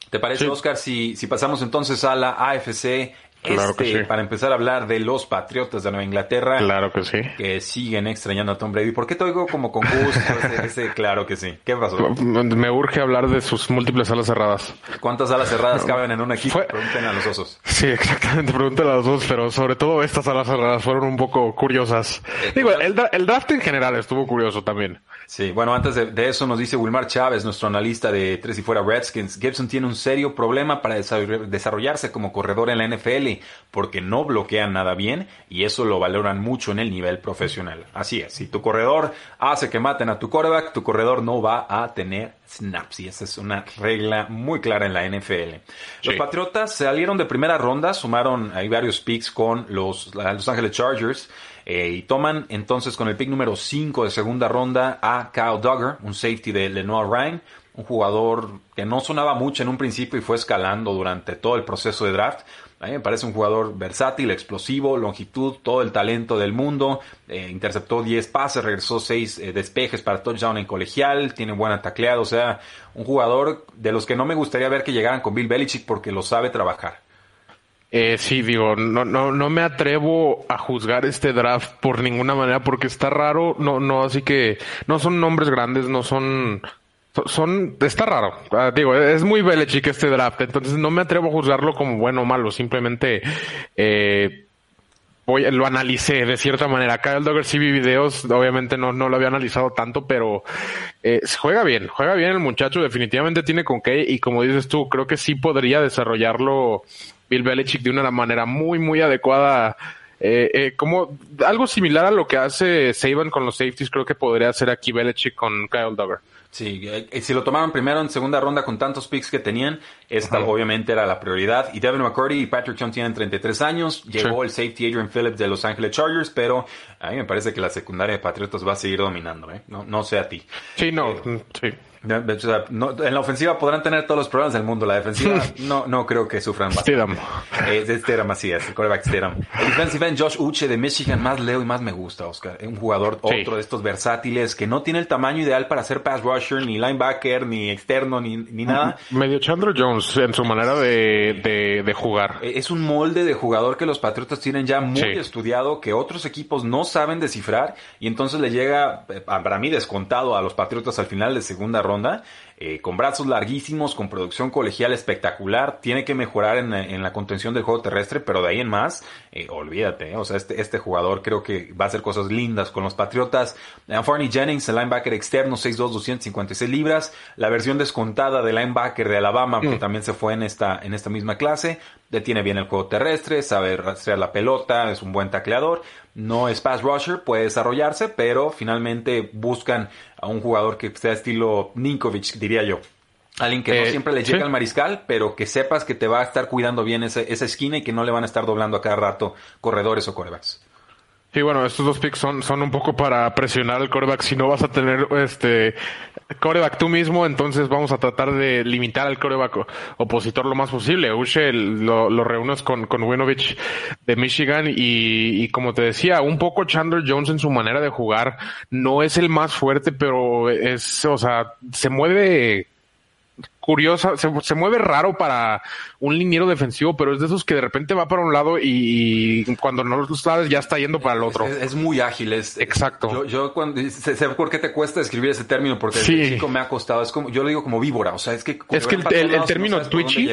¿Te parece, Oscar, si, si pasamos entonces a la AFC este, para empezar a hablar de los Patriotas de Nueva Inglaterra. Claro que sí. Que siguen extrañando a Tom Brady. ¿Por qué te oigo como con gusto? [LAUGHS] ese, claro que sí. ¿Qué pasó? Me urge hablar de sus múltiples alas cerradas. ¿Cuántas alas cerradas caben en un equipo? Pregunten a los osos. Sí, exactamente. Pregunten a los osos, pero sobre todo estas alas cerradas fueron un poco curiosas. Eh, Digo, el, el draft en general estuvo curioso también. Sí, bueno, antes de, eso nos dice Wilmar Chávez, nuestro analista de Tres y Fuera Redskins, Gibson tiene un serio problema para desarrollarse como corredor en la NFL porque no bloquean nada bien y eso lo valoran mucho en el nivel profesional. Así es, si tu corredor hace que maten a tu quarterback, tu corredor no va a tener snaps y esa es una regla muy clara en la NFL. Los Patriotas salieron de primera ronda, sumaron ahí varios picks con los Los Angeles Chargers. Eh, y toman entonces con el pick número 5 de segunda ronda a Kyle Duggar, un safety de Lenoir Ryan, un jugador que no sonaba mucho en un principio y fue escalando durante todo el proceso de draft. A mí me parece un jugador versátil, explosivo, longitud, todo el talento del mundo. Eh, interceptó 10 pases, regresó 6 eh, despejes para touchdown en colegial, tiene buena tacleada, o sea, un jugador de los que no me gustaría ver que llegaran con Bill Belichick porque lo sabe trabajar. Eh, sí, digo, no, no, no me atrevo a juzgar este draft por ninguna manera porque está raro, no, no, así que no son nombres grandes, no son, son, está raro. Ah, digo, es muy Belichick este draft, entonces no me atrevo a juzgarlo como bueno o malo, simplemente, eh, voy, lo analicé de cierta manera. Kyle Dogger sí vi videos, obviamente no, no lo había analizado tanto, pero eh, juega bien, juega bien el muchacho, definitivamente tiene con qué, y como dices tú, creo que sí podría desarrollarlo Bill Belichick de una manera muy, muy adecuada. Eh, eh, como algo similar a lo que hace Saban con los safeties, creo que podría hacer aquí Belichick con Kyle Duggar. Sí, eh, si lo tomaron primero en segunda ronda con tantos picks que tenían, esta obviamente era la prioridad. Y Devin McCurdy y Patrick Chung tienen 33 años. Llegó el safety Adrian Phillips de Los Angeles Chargers, pero a mí me parece que la secundaria de Patriotas va a seguir dominando, ¿eh? No, no sé a ti. Sí, no, sí en la ofensiva podrán tener todos los problemas del mundo. La defensiva [LAUGHS] no, no creo que sufran más. Stidham. Es Stidham, así es, el quarterback Stidham. El defensive end Josh Uche de Michigan, más leo y más me gusta, Oscar. Un jugador, otro de estos versátiles que no tiene el tamaño ideal para ser pass rusher, ni linebacker, ni externo, ni, ni nada. Medio Chandler Jones en su manera de, de, jugar. E, es un molde de jugador que los Patriotas tienen ya muy estudiado, que otros equipos no saben descifrar, y entonces le llega, eh, para mí, descontado a los Patriotas al final de segunda ronda, eh, con brazos larguísimos, con producción colegial espectacular, tiene que mejorar en, la contención del juego terrestre, pero de ahí en más, eh, olvídate, eh, o sea, este, este jugador creo que va a hacer cosas lindas con los Patriotas. Farney Jennings, el linebacker externo, 6'2", 256 libras, la versión descontada del linebacker de Alabama, que mm. también se fue en esta, en esta misma clase, detiene bien el juego terrestre, sabe rastrear la pelota, es un buen tacleador, no es pass rusher, puede desarrollarse, pero finalmente buscan a un jugador que sea estilo Ninkovic, diría yo. Alguien que no eh, siempre le llega al mariscal, pero que sepas que te va a estar cuidando bien esa esquina y que no le van a estar doblando a cada rato corredores o corebacks. Sí, bueno, estos dos picks son, son un poco para presionar al coreback. Si no vas a tener este coreback tú mismo, entonces vamos a tratar de limitar al coreback opositor lo más posible. Uche lo, lo reúnes con, con Winovich de Michigan y, y, como te decía, un poco Chandler Jones en su manera de jugar no es el más fuerte, pero es, o sea, se mueve curiosa, se, mueve raro para un liniero defensivo, pero es de esos que de repente va para un lado y, cuando no lo sabes ya está yendo para el otro. Es, muy ágil, es exacto. Yo, yo cuando sé, por qué te cuesta escribir ese término porque el chico me ha costado. Es como yo lo digo como víbora, o sea, es que es que el, término twitchy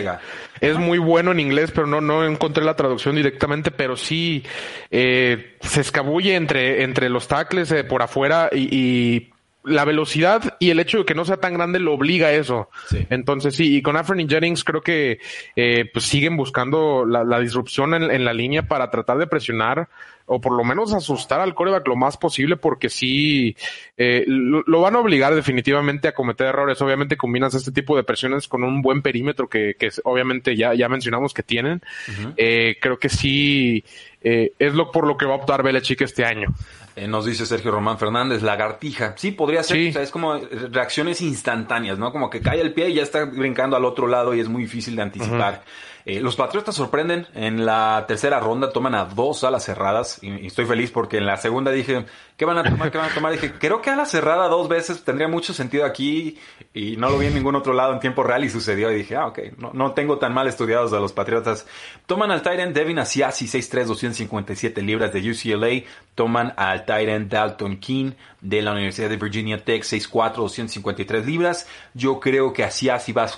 es muy bueno en inglés, pero no no encontré la traducción directamente, pero sí eh, se escabulle entre entre los tackles eh, por afuera y la velocidad y el hecho de que no sea tan grande lo obliga a eso. Entonces sí, y con Anthony Jennings creo que eh, pues siguen buscando la, disrupción en, la línea para tratar de presionar o por lo menos asustar al coreback lo más posible porque sí eh, lo, van a obligar definitivamente a cometer errores. Obviamente combinas este tipo de presiones con un buen perímetro que, que obviamente ya, ya mencionamos que tienen. eh, creo que sí eh, es lo por lo que va a optar Belichick este año. Eh, nos dice Sergio Román Fernández, lagartija. Sí, podría ser. O sea, es como reacciones instantáneas, ¿no? Como que cae el pie y ya está brincando al otro lado y es muy difícil de anticipar. Eh, los Patriotas sorprenden. En la tercera ronda toman a dos alas cerradas. Y, estoy feliz porque en la segunda dije, ¿qué van a tomar? ¿Qué van a tomar? Dije, creo que a la cerrada dos veces tendría mucho sentido aquí. Y no lo vi en ningún otro lado en tiempo real y sucedió. Y dije, ah, ok, no, no tengo tan mal estudiados a los Patriotas. Toman al Tyrant Devin Asiasi, 6'3, 257 libras de UCLA. Toman al Tyrant Dalton King de la Universidad de Virginia Tech, 6'4, 253 libras. Yo creo que Asiasi va a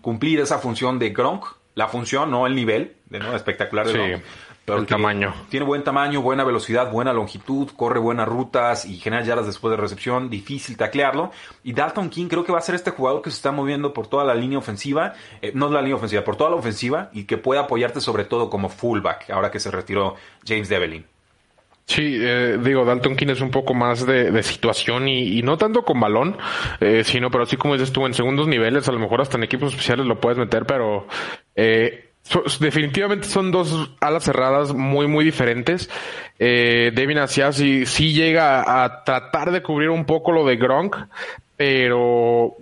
cumplir esa función de Gronk la función, no el nivel, de ¿no? espectacular de Pero el tamaño. Tiene buen tamaño, buena velocidad, buena longitud, corre buenas rutas y genera yardas después de recepción, difícil taclearlo. Y Dalton King creo que va a ser este jugador que se está moviendo por toda la línea ofensiva, eh, no la línea ofensiva, por toda la ofensiva y que puede apoyarte sobre todo como fullback, ahora que se retiró James Devlin. Sí, eh, digo, Dalton King es un poco más de, situación y, no tanto con balón, eh, sino, pero así como dices tú, en segundos niveles, a lo mejor hasta en equipos especiales lo puedes meter, pero eh, definitivamente son dos alas cerradas muy, muy diferentes. Eh, Devin Asiasi sí llega a tratar de cubrir un poco lo de Gronk, pero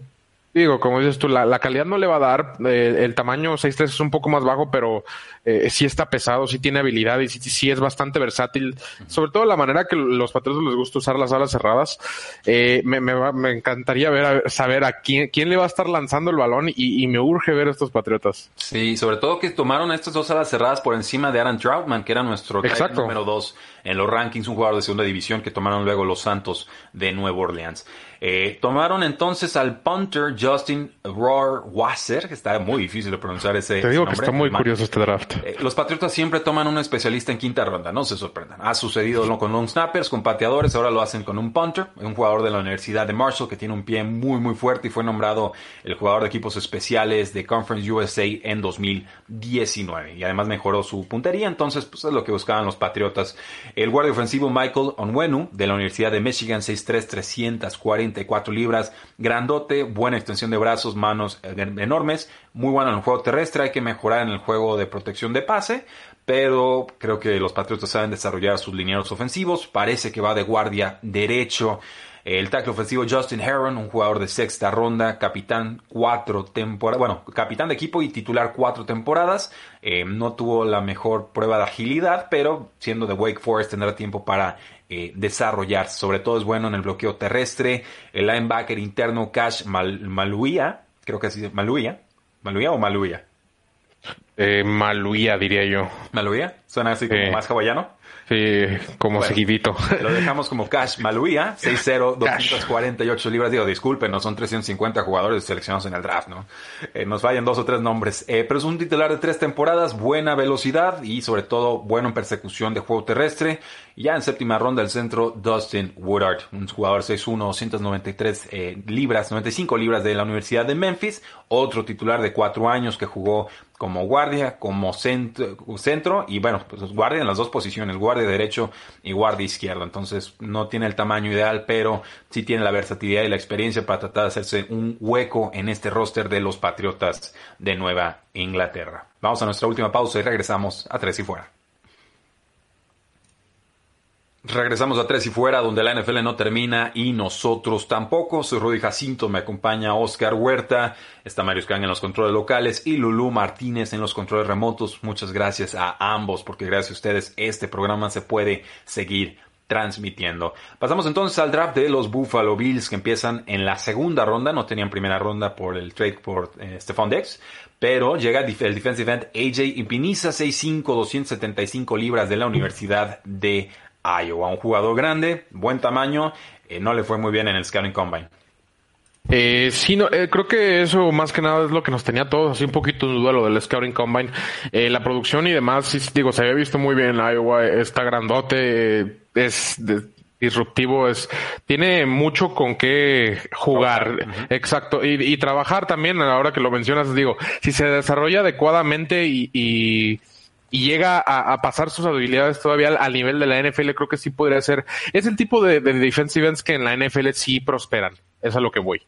Digo, como dices tú, la, calidad no le va a dar. Eh, el tamaño 6'3 es un poco más bajo, pero eh, sí está pesado, sí tiene habilidad y sí, es bastante versátil. Sobre todo la manera que los patriotas les gusta usar las alas cerradas. Eh, me, me, encantaría ver, saber a quién, quién le va a estar lanzando el balón y, me urge ver a estos patriotas. Sí, sobre todo que tomaron estas dos alas cerradas por encima de Aaron Troutman, que era nuestro número dos en los rankings, un jugador de segunda división que tomaron luego los Santos de Nueva Orleans. Eh, tomaron entonces al punter Justin Rohrwasser, que está muy difícil de pronunciar ese Te digo que está muy curioso este draft. Eh, los Patriotas siempre toman un especialista en quinta ronda, no se sorprendan. Ha sucedido con long snappers, con pateadores, ahora lo hacen con un punter, un jugador de la Universidad de Marshall que tiene un pie muy muy fuerte y fue nombrado el jugador de equipos especiales de Conference USA en 2019 y además mejoró su puntería, entonces pues es lo que buscaban los Patriotas. El guardia ofensivo Michael Onwenu de la Universidad de Michigan, 6'3", 340 libras, grandote, buena extensión de brazos, manos eh, enormes, muy bueno en el juego terrestre, hay que mejorar en el juego de protección de pase, pero creo que los Patriotas saben desarrollar sus lineados ofensivos, parece que va de guardia derecho. El tackle ofensivo Justin Heron, un jugador de sexta ronda, capitán cuatro temporadas, bueno, capitán de equipo y titular cuatro temporadas. Eh, no tuvo la mejor prueba de agilidad, pero siendo de Wake Forest tendrá tiempo para eh, desarrollarse. Sobre todo es bueno en el bloqueo terrestre. El linebacker interno Cash Maluía, creo que así, Maluía, Maluía o Maluía. Eh, Maluía diría yo. Maluía, suena así como más hawaiano. Sí, como seguidito. Lo dejamos como Cash Maluía, [LAUGHS] 6-0, 248 libras. Digo, disculpen, no son 350 jugadores seleccionados en el draft, ¿no? Eh, nos fallan dos o tres nombres. Eh, pero es un titular de tres temporadas, buena velocidad y sobre todo bueno en persecución de juego terrestre. Y ya en séptima ronda el centro, Dustin Woodard, un jugador 6'1, 293 eh, libras, 95 libras de la Universidad de Memphis. Otro titular de cuatro años que jugó como guardia, como centro, centro y bueno, pues guardia en las dos posiciones, guardia derecho y guardia izquierdo. Entonces no tiene el tamaño ideal, pero sí tiene la versatilidad y la experiencia para tratar de hacerse un hueco en este roster de los Patriotas de Nueva Inglaterra. Vamos a nuestra última pausa y regresamos a Tres y Fuera. Regresamos a Tres y Fuera, donde la NFL no termina y nosotros tampoco. Soy Rudy Jacinto, me acompaña Oscar Huerta, está Mario Scan en los controles locales y Lulú Martínez en los controles remotos. Muchas gracias a ambos, porque gracias a ustedes este programa se puede seguir transmitiendo. Pasamos entonces al draft de los Buffalo Bills que empiezan en la segunda ronda. No tenían primera ronda por el trade por eh, Stephon Dex, pero llega el defensive end AJ Impiniza, 6'5, 275 libras de la Universidad de Iowa. Un jugador grande, buen tamaño, eh, no le fue muy bien en el Scouting Combine. Eh, sí, no, eh, creo que eso más que nada es lo que nos tenía todos así un poquito en duda lo del Scouting Combine. Eh, la producción y demás, digo, se había visto muy bien en Iowa, está grandote, es disruptivo, es, tiene mucho con qué jugar, exacto, y, trabajar también, ahora que lo mencionas, digo, si se desarrolla adecuadamente y y llega a, pasar sus habilidades todavía al, nivel de la NFL, creo que sí podría ser. Es el tipo de, de defensive que en la NFL sí prosperan. Es a lo que voy.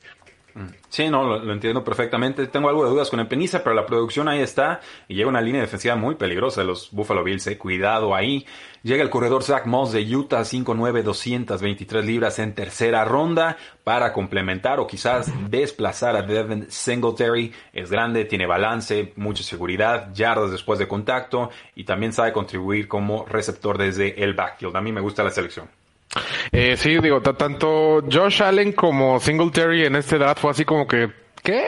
Sí, no, lo, entiendo perfectamente. Tengo algo de dudas con el Peniza, pero la producción ahí está y llega una línea defensiva muy peligrosa de los Buffalo Bills. Eh. Cuidado ahí. Llega el corredor Zach Moss de Utah, 5'9", 223 libras en tercera ronda para complementar o quizás desplazar a Devin Singletary. Es grande, tiene balance, mucha seguridad, yardas después de contacto y también sabe contribuir como receptor desde el backfield. A mí me gusta la selección. Eh, sí, digo, tanto Josh Allen como Singletary en este edad fue así como que, ¿qué?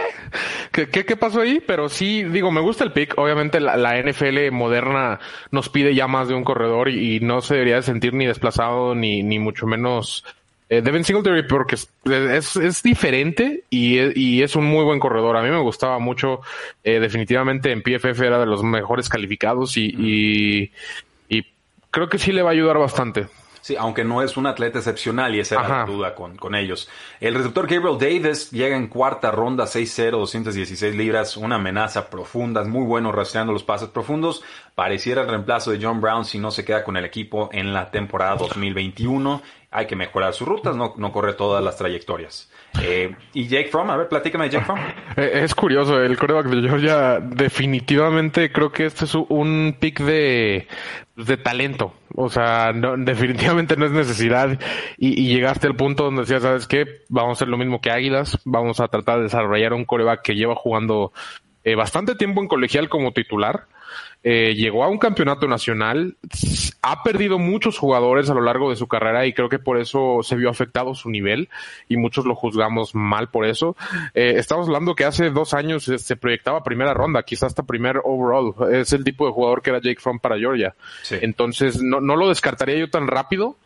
¿Qué, qué, pasó ahí? Pero sí, digo, me gusta el pick. Obviamente la, NFL moderna nos pide ya más de un corredor y, no se debería sentir ni desplazado ni, ni mucho menos eh, Devin Singletary porque es, es, diferente y, y, es un muy buen corredor. A mí me gustaba mucho. Eh, definitivamente en PFF era de los mejores calificados y, y, y creo que sí le va a ayudar bastante. Sí, aunque no es un atleta excepcional y esa era la duda con, con, ellos. El receptor Gabriel Davis llega en cuarta ronda, 6-0, 216 libras, una amenaza profunda, es muy bueno rastreando los pases profundos. Pareciera el reemplazo de John Brown si no se queda con el equipo en la temporada 2021. Hay que mejorar sus rutas, no, no corre todas las trayectorias. Eh, y Jake Fromm, a ver, platícame de Jake Fromm. [LAUGHS] Eh, es curioso, el coreback de Georgia definitivamente creo que este es un pick de, de talento. O sea, definitivamente no es necesidad. Y, llegaste al punto donde decías, ¿sabes qué? Vamos a hacer lo mismo que Águilas. Vamos a tratar de desarrollar un coreback que lleva jugando eh, bastante tiempo en colegial como titular eh, llegó a un campeonato nacional, ha perdido muchos jugadores a lo largo de su carrera y creo que por eso se vio afectado su nivel y muchos lo juzgamos mal por eso. Eh, estamos hablando que hace dos años se proyectaba primera ronda, quizás hasta primer overall. Es el tipo de jugador que era Jake Fromm para Georgia. Entonces no, no lo descartaría yo tan rápido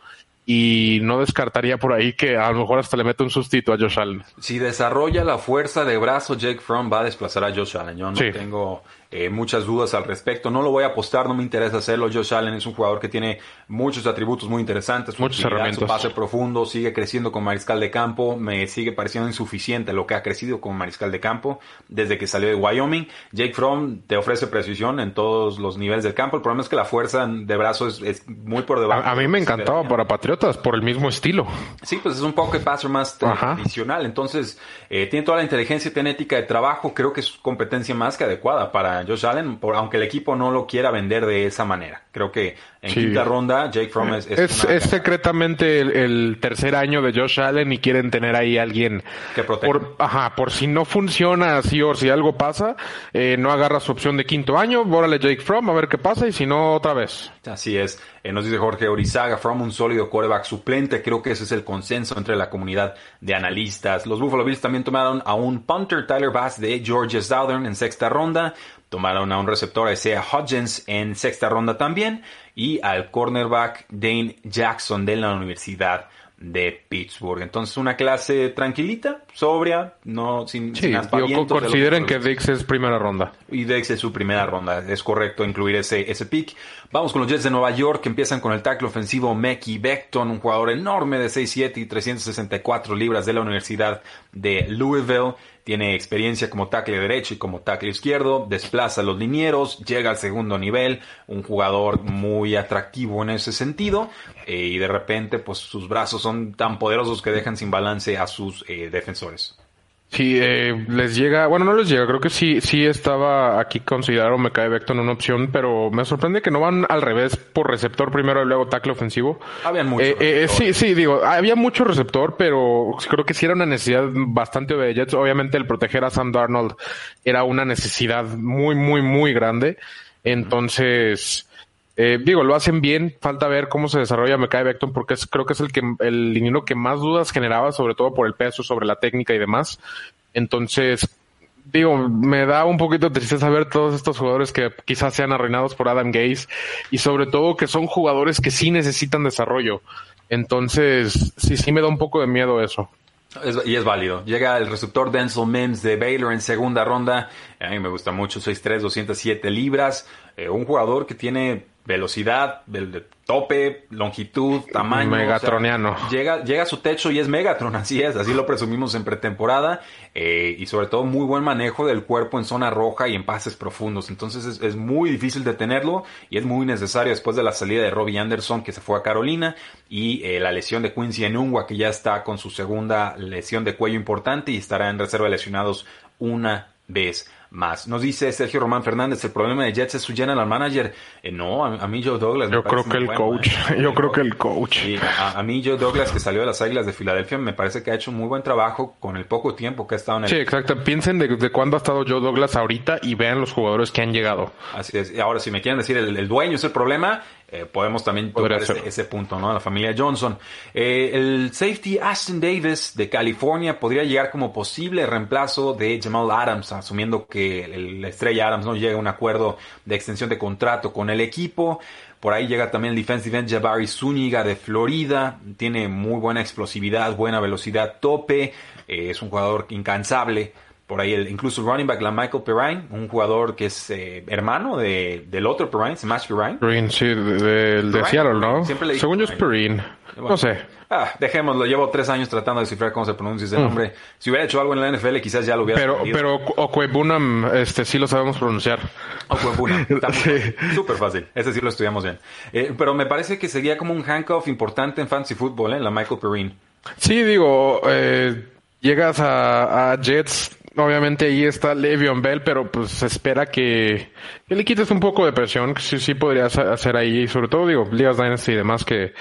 y no descartaría por ahí que a lo mejor hasta le mete un sustito a Josh Allen. Si desarrolla la fuerza de brazo, Jake Fromm va a desplazar a Josh Allen. Yo no tengo eh, muchas dudas al respecto. No lo voy a apostar, no me interesa hacerlo. Josh Allen es un jugador que tiene muchos atributos muy interesantes. Muchos herramientas. Su pase profundo, sigue creciendo como mariscal de campo. Me sigue pareciendo insuficiente lo que ha crecido como mariscal de campo desde que salió de Wyoming. Jake Fromm te ofrece precisión en todos los niveles del campo. El problema es que la fuerza de brazo es, muy por debajo. A, mí me encantaba para Patriotas por el mismo estilo. Sí, pues es un poco passer más tradicional. Entonces, eh, tiene toda la inteligencia genética de trabajo. Creo que es competencia más que adecuada para Josh Allen, por, aunque el equipo no lo quiera vender de esa manera. Creo que en quinta ronda Jake Fromm es... Es, es, secretamente el, tercer año de Josh Allen y quieren tener ahí alguien... Que por, ajá, por si no funciona así o si algo pasa, eh, no agarra su opción de quinto año, bórale Jake Fromm a ver qué pasa y si no, otra vez. Así es. Eh, nos dice Jorge Orizaga, From un sólido quarterback suplente. Creo que ese es el consenso entre la comunidad de analistas. Los Buffalo Bills también tomaron a un punter Tyler Bass de Georgia Southern en sexta ronda. Tomaron a un receptor Isaiah Hodgins en sexta ronda también y al cornerback Dane Jackson de la Universidad de Pittsburgh. Entonces una clase tranquilita, sobria, no sin, sí, consideren que Dix es primera ronda. Y Dix es su primera ronda, es correcto incluir ese, ese pick. Vamos con los Jets de Nueva York que empiezan con el tackle ofensivo Mackie Beckton, un jugador enorme de 6'7 y 364 libras de la Universidad de Louisville. Tiene experiencia como tackle derecho y como tackle izquierdo, desplaza a los linieros, llega al segundo nivel, un jugador muy atractivo en ese sentido, eh, y de repente pues sus brazos son tan poderosos que dejan sin balance a sus eh, defensores. Sí, eh, les llega, bueno, no les llega, creo que sí, sí estaba aquí considerado me cae Beckton una opción, pero me sorprende que no van al revés por receptor primero y luego tackle ofensivo. Habían mucho. Eh, eh, sí, sí, digo, había mucho receptor, pero creo que sí era una necesidad bastante de Jets. Obviamente el proteger a Sam Darnold era una necesidad muy, muy, muy grande. Entonces, eh, digo, lo hacen bien, falta ver cómo se desarrolla Mekai Beckton porque creo que es el que el liniero que más dudas generaba, sobre todo por el peso, sobre la técnica y demás. Entonces, digo, me da un poquito de tristeza ver todos estos jugadores que quizás sean arruinados por Adam Gaze y sobre todo que son jugadores que sí necesitan desarrollo. Entonces, sí, sí me da un poco de miedo eso y es válido. Llega el receptor Denzel Mims de Baylor en segunda ronda. A mí me gusta mucho, 6'3, 207 libras. Eh, un jugador que tiene velocidad, del tope, longitud, tamaño. Megatroniano. llega, llega a su techo y es Megatron, [LAUGHS] así es, así lo presumimos en pretemporada. Eh, y sobre todo muy buen manejo del cuerpo en zona roja y en pases profundos. Entonces es, muy difícil detenerlo y es muy necesario después de la salida de Robbie Anderson que se fue a Carolina y eh, la lesión de Quincy Enungwa que ya está con su segunda lesión de cuello importante y estará en reserva de lesionados una vez más. Nos dice Sergio Román Fernández, el problema de Jets es su general manager. Eh, no, a, mí Joe Douglas. Yo [LAUGHS] creo que el coach. ¿eh? Yo creo que el coach. a, mí Joe Douglas, que salió de las Águilas de Filadelfia, me parece que ha hecho un muy buen trabajo con el poco tiempo que ha estado en el. Sí, exacto. Piensen de, cuándo ha estado Joe Douglas ahorita y vean los jugadores que han llegado. Así es. Y ahora, si me quieren decir el dueño es el problema, eh, podemos también tocar ese, punto, ¿no? La familia Johnson. Eh, el safety Ashton Davis de California podría llegar como posible reemplazo de Jamal Adams, asumiendo que la estrella Adams no llega a un acuerdo de extensión de contrato con el equipo. Por ahí llega también el defensive end Jabari Zúñiga de Florida. Tiene muy buena explosividad, buena velocidad tope. Eh, es un jugador incansable por ahí el, incluso running back, la Michael Perrine, un jugador que es eh, hermano de, del otro Perrine, Smash Perrine. Perrine, sí, del de, Seattle, ¿no? Según yo es Perrine. no sé. Ah, dejémoslo. Llevo tres años tratando de descifrar cómo se pronuncia ese mm. nombre. Si hubiera hecho algo en la NFL, quizás ya lo hubiera Pero, pero Okwebunam, este, sí lo sabemos pronunciar. Okwebunam. [LAUGHS] sí. Súper fácil. Ese sí lo estudiamos bien. Eh, pero me parece que sería como un handcuff importante en fantasy football, ¿eh? La Michael Perrine. Sí, digo, eh, llegas a, a Jets obviamente ahí está Le'Veon Bell, pero pues se espera que, le quites un poco de presión, que sí, sí podrías hacer ahí, sobre todo digo, Ligas Dynasty y demás que,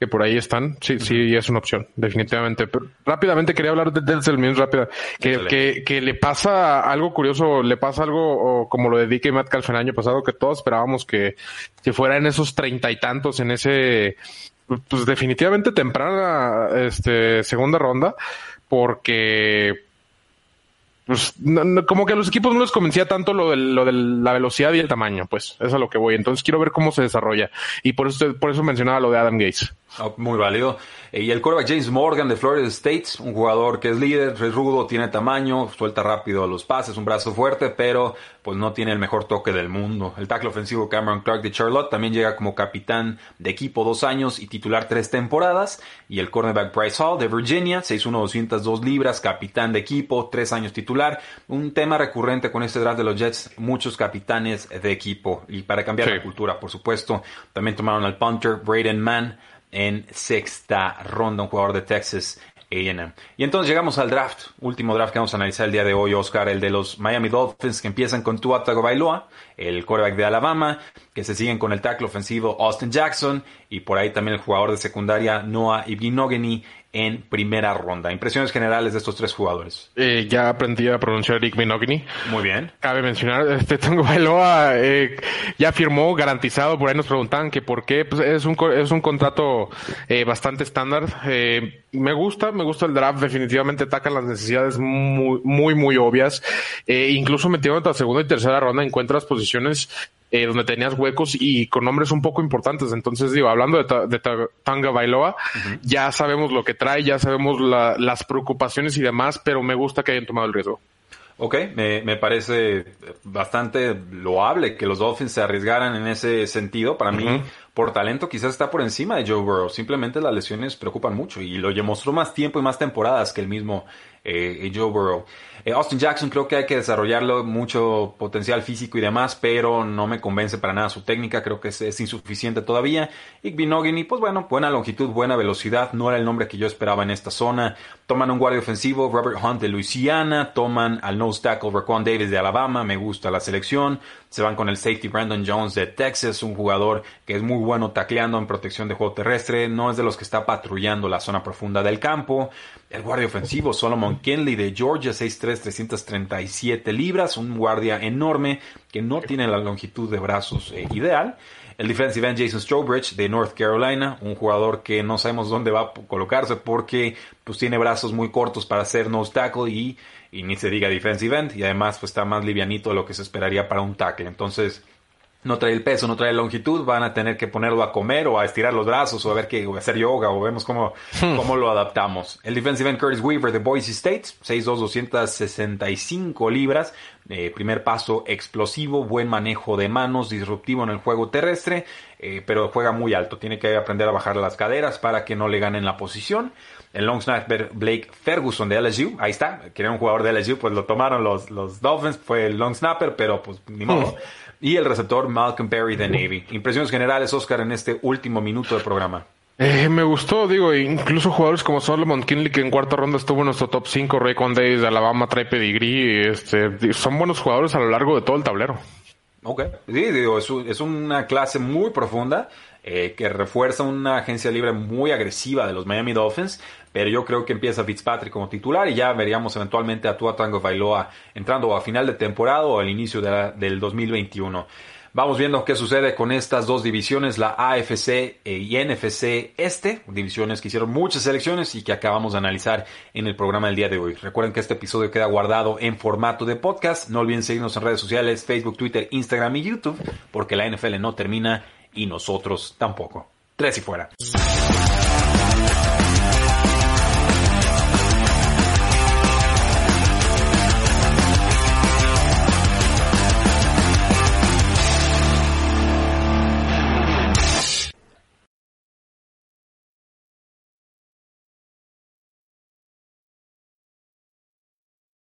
que por ahí están, sí, sí es una opción, definitivamente. Pero rápidamente quería hablar de Denzel Mims rápida, que, que, que, le pasa algo curioso, le pasa algo como lo de DK Metcalf el año pasado, que todos esperábamos que, que fuera en esos treinta y tantos, en ese, pues definitivamente temprana, este, segunda ronda, porque pues como que a los equipos no les convencía tanto lo de, lo de la velocidad y el tamaño, pues es a lo que voy. Entonces quiero ver cómo se desarrolla. Y por eso, por eso mencionaba lo de Adam Gates. Oh, muy válido. Eh, y el quarterback James Morgan de Florida State, un jugador que es líder, es rudo, tiene tamaño, suelta rápido a los pases, un brazo fuerte, pero pues no tiene el mejor toque del mundo. El tackle ofensivo Cameron Clark de Charlotte también llega como capitán de equipo dos años y titular tres temporadas. Y el cornerback Bryce Hall de Virginia, 6'1", 202 libras, capitán de equipo, tres años titular. Un tema recurrente con este draft de los Jets, muchos capitanes de equipo. Y para cambiar la cultura, por supuesto, también tomaron al punter Braden Mann en sexta ronda, un jugador de Texas A&M. Y entonces llegamos al draft, último draft que vamos a analizar el día de hoy, Oscar, el de los Miami Dolphins que empiezan con Tua Tagovailoa, el quarterback de Alabama, que se siguen con el tackle ofensivo Austin Jackson y por ahí también el jugador de secundaria Noah Ibinogany en primera ronda. Impresiones generales de estos tres jugadores. Eh, ya aprendí a pronunciar Rick Minogany. Muy bien. Cabe mencionar, este [LAUGHS] Tango Bailoa eh, ya firmó, garantizado, por ahí nos preguntaban que por qué, pues es un, es un contrato eh, bastante estándar. Eh, me gusta, me gusta el draft, definitivamente atacan las necesidades muy, muy, muy obvias. Incluso metiendo a segunda y tercera ronda encuentras posiciones eh, donde tenías huecos y con nombres un poco importantes. Entonces, digo, hablando de, Tanga Bailoa, ya sabemos lo que trae, ya sabemos las preocupaciones y demás, pero me gusta que hayan tomado el riesgo. Ok, me, me, parece bastante loable que los Dolphins se arriesgaran en ese sentido. Para mí, por talento, quizás está por encima de Joe Burrow. Simplemente las lesiones preocupan mucho y lo demostró más tiempo y más temporadas que el mismo eh, Joe Burrow. Eh, Austin Jackson creo que hay que desarrollarlo, mucho potencial físico y demás, pero no me convence para nada su técnica, creo que es, insuficiente todavía. Y pues bueno, buena longitud, buena velocidad, no era el nombre que yo esperaba en esta zona. Toman un guardia ofensivo, Robert Hunt de Louisiana, toman al nose tackle Raquan Davis de Alabama, me gusta la selección. Se van con el safety Brandon Jones de Texas, un jugador que es muy bueno tacleando en protección de juego terrestre, no es de los que está patrullando la zona profunda del campo. El guardia ofensivo Solomon Kenley de Georgia, 6'3", 337 libras, un guardia enorme que no tiene la longitud de brazos eh, ideal. El defensive end Jason Strobridge de North Carolina, un jugador que no sabemos dónde va a colocarse porque pues tiene brazos muy cortos para hacer nose tackle y y ni se diga defensive end, y además pues está más livianito de lo que se esperaría para un tackle. Entonces, no trae el peso, no trae la longitud, van a tener que ponerlo a comer o a estirar los brazos o a ver qué, o a hacer yoga o vemos cómo, hmm. cómo lo adaptamos. El defensive end Curtis Weaver de Boise State, 6'2", 265 libras, Eh, primer paso explosivo, buen manejo de manos, disruptivo en el juego terrestre, eh, pero juega muy alto. Tiene que aprender a bajar las caderas para que no le ganen la posición. El long snapper Blake Ferguson de LSU, ahí está, quería un jugador de LSU, pues lo tomaron los, los Dolphins, fue el long snapper, pero pues ni modo. Y el receptor Malcolm Perry de Navy. Impresiones generales, Oscar, en este último minuto del programa. Eh, me gustó, digo, incluso jugadores como Solomon Kinley, que en cuarta ronda estuvo en nuestro top 5, Raycon Days de Alabama trae pedigree, este, son buenos jugadores a lo largo de todo el tablero. Ok, sí, digo, es, es una clase muy profunda eh, que refuerza una agencia libre muy agresiva de los Miami Dolphins, pero yo creo que empieza Fitzpatrick como titular y ya veríamos eventualmente a Tua Tango Bailoa entrando a final de temporada o al inicio del 2021. Vamos viendo qué sucede con estas dos divisiones, la AFC eh, y NFC Este, divisiones que hicieron muchas selecciones y que acabamos de analizar en el programa del día de hoy. Recuerden que este episodio queda guardado en formato de podcast. No olviden seguirnos en redes sociales, Facebook, Twitter, Instagram y YouTube, porque la NFL no termina y nosotros tampoco. Tres y fuera.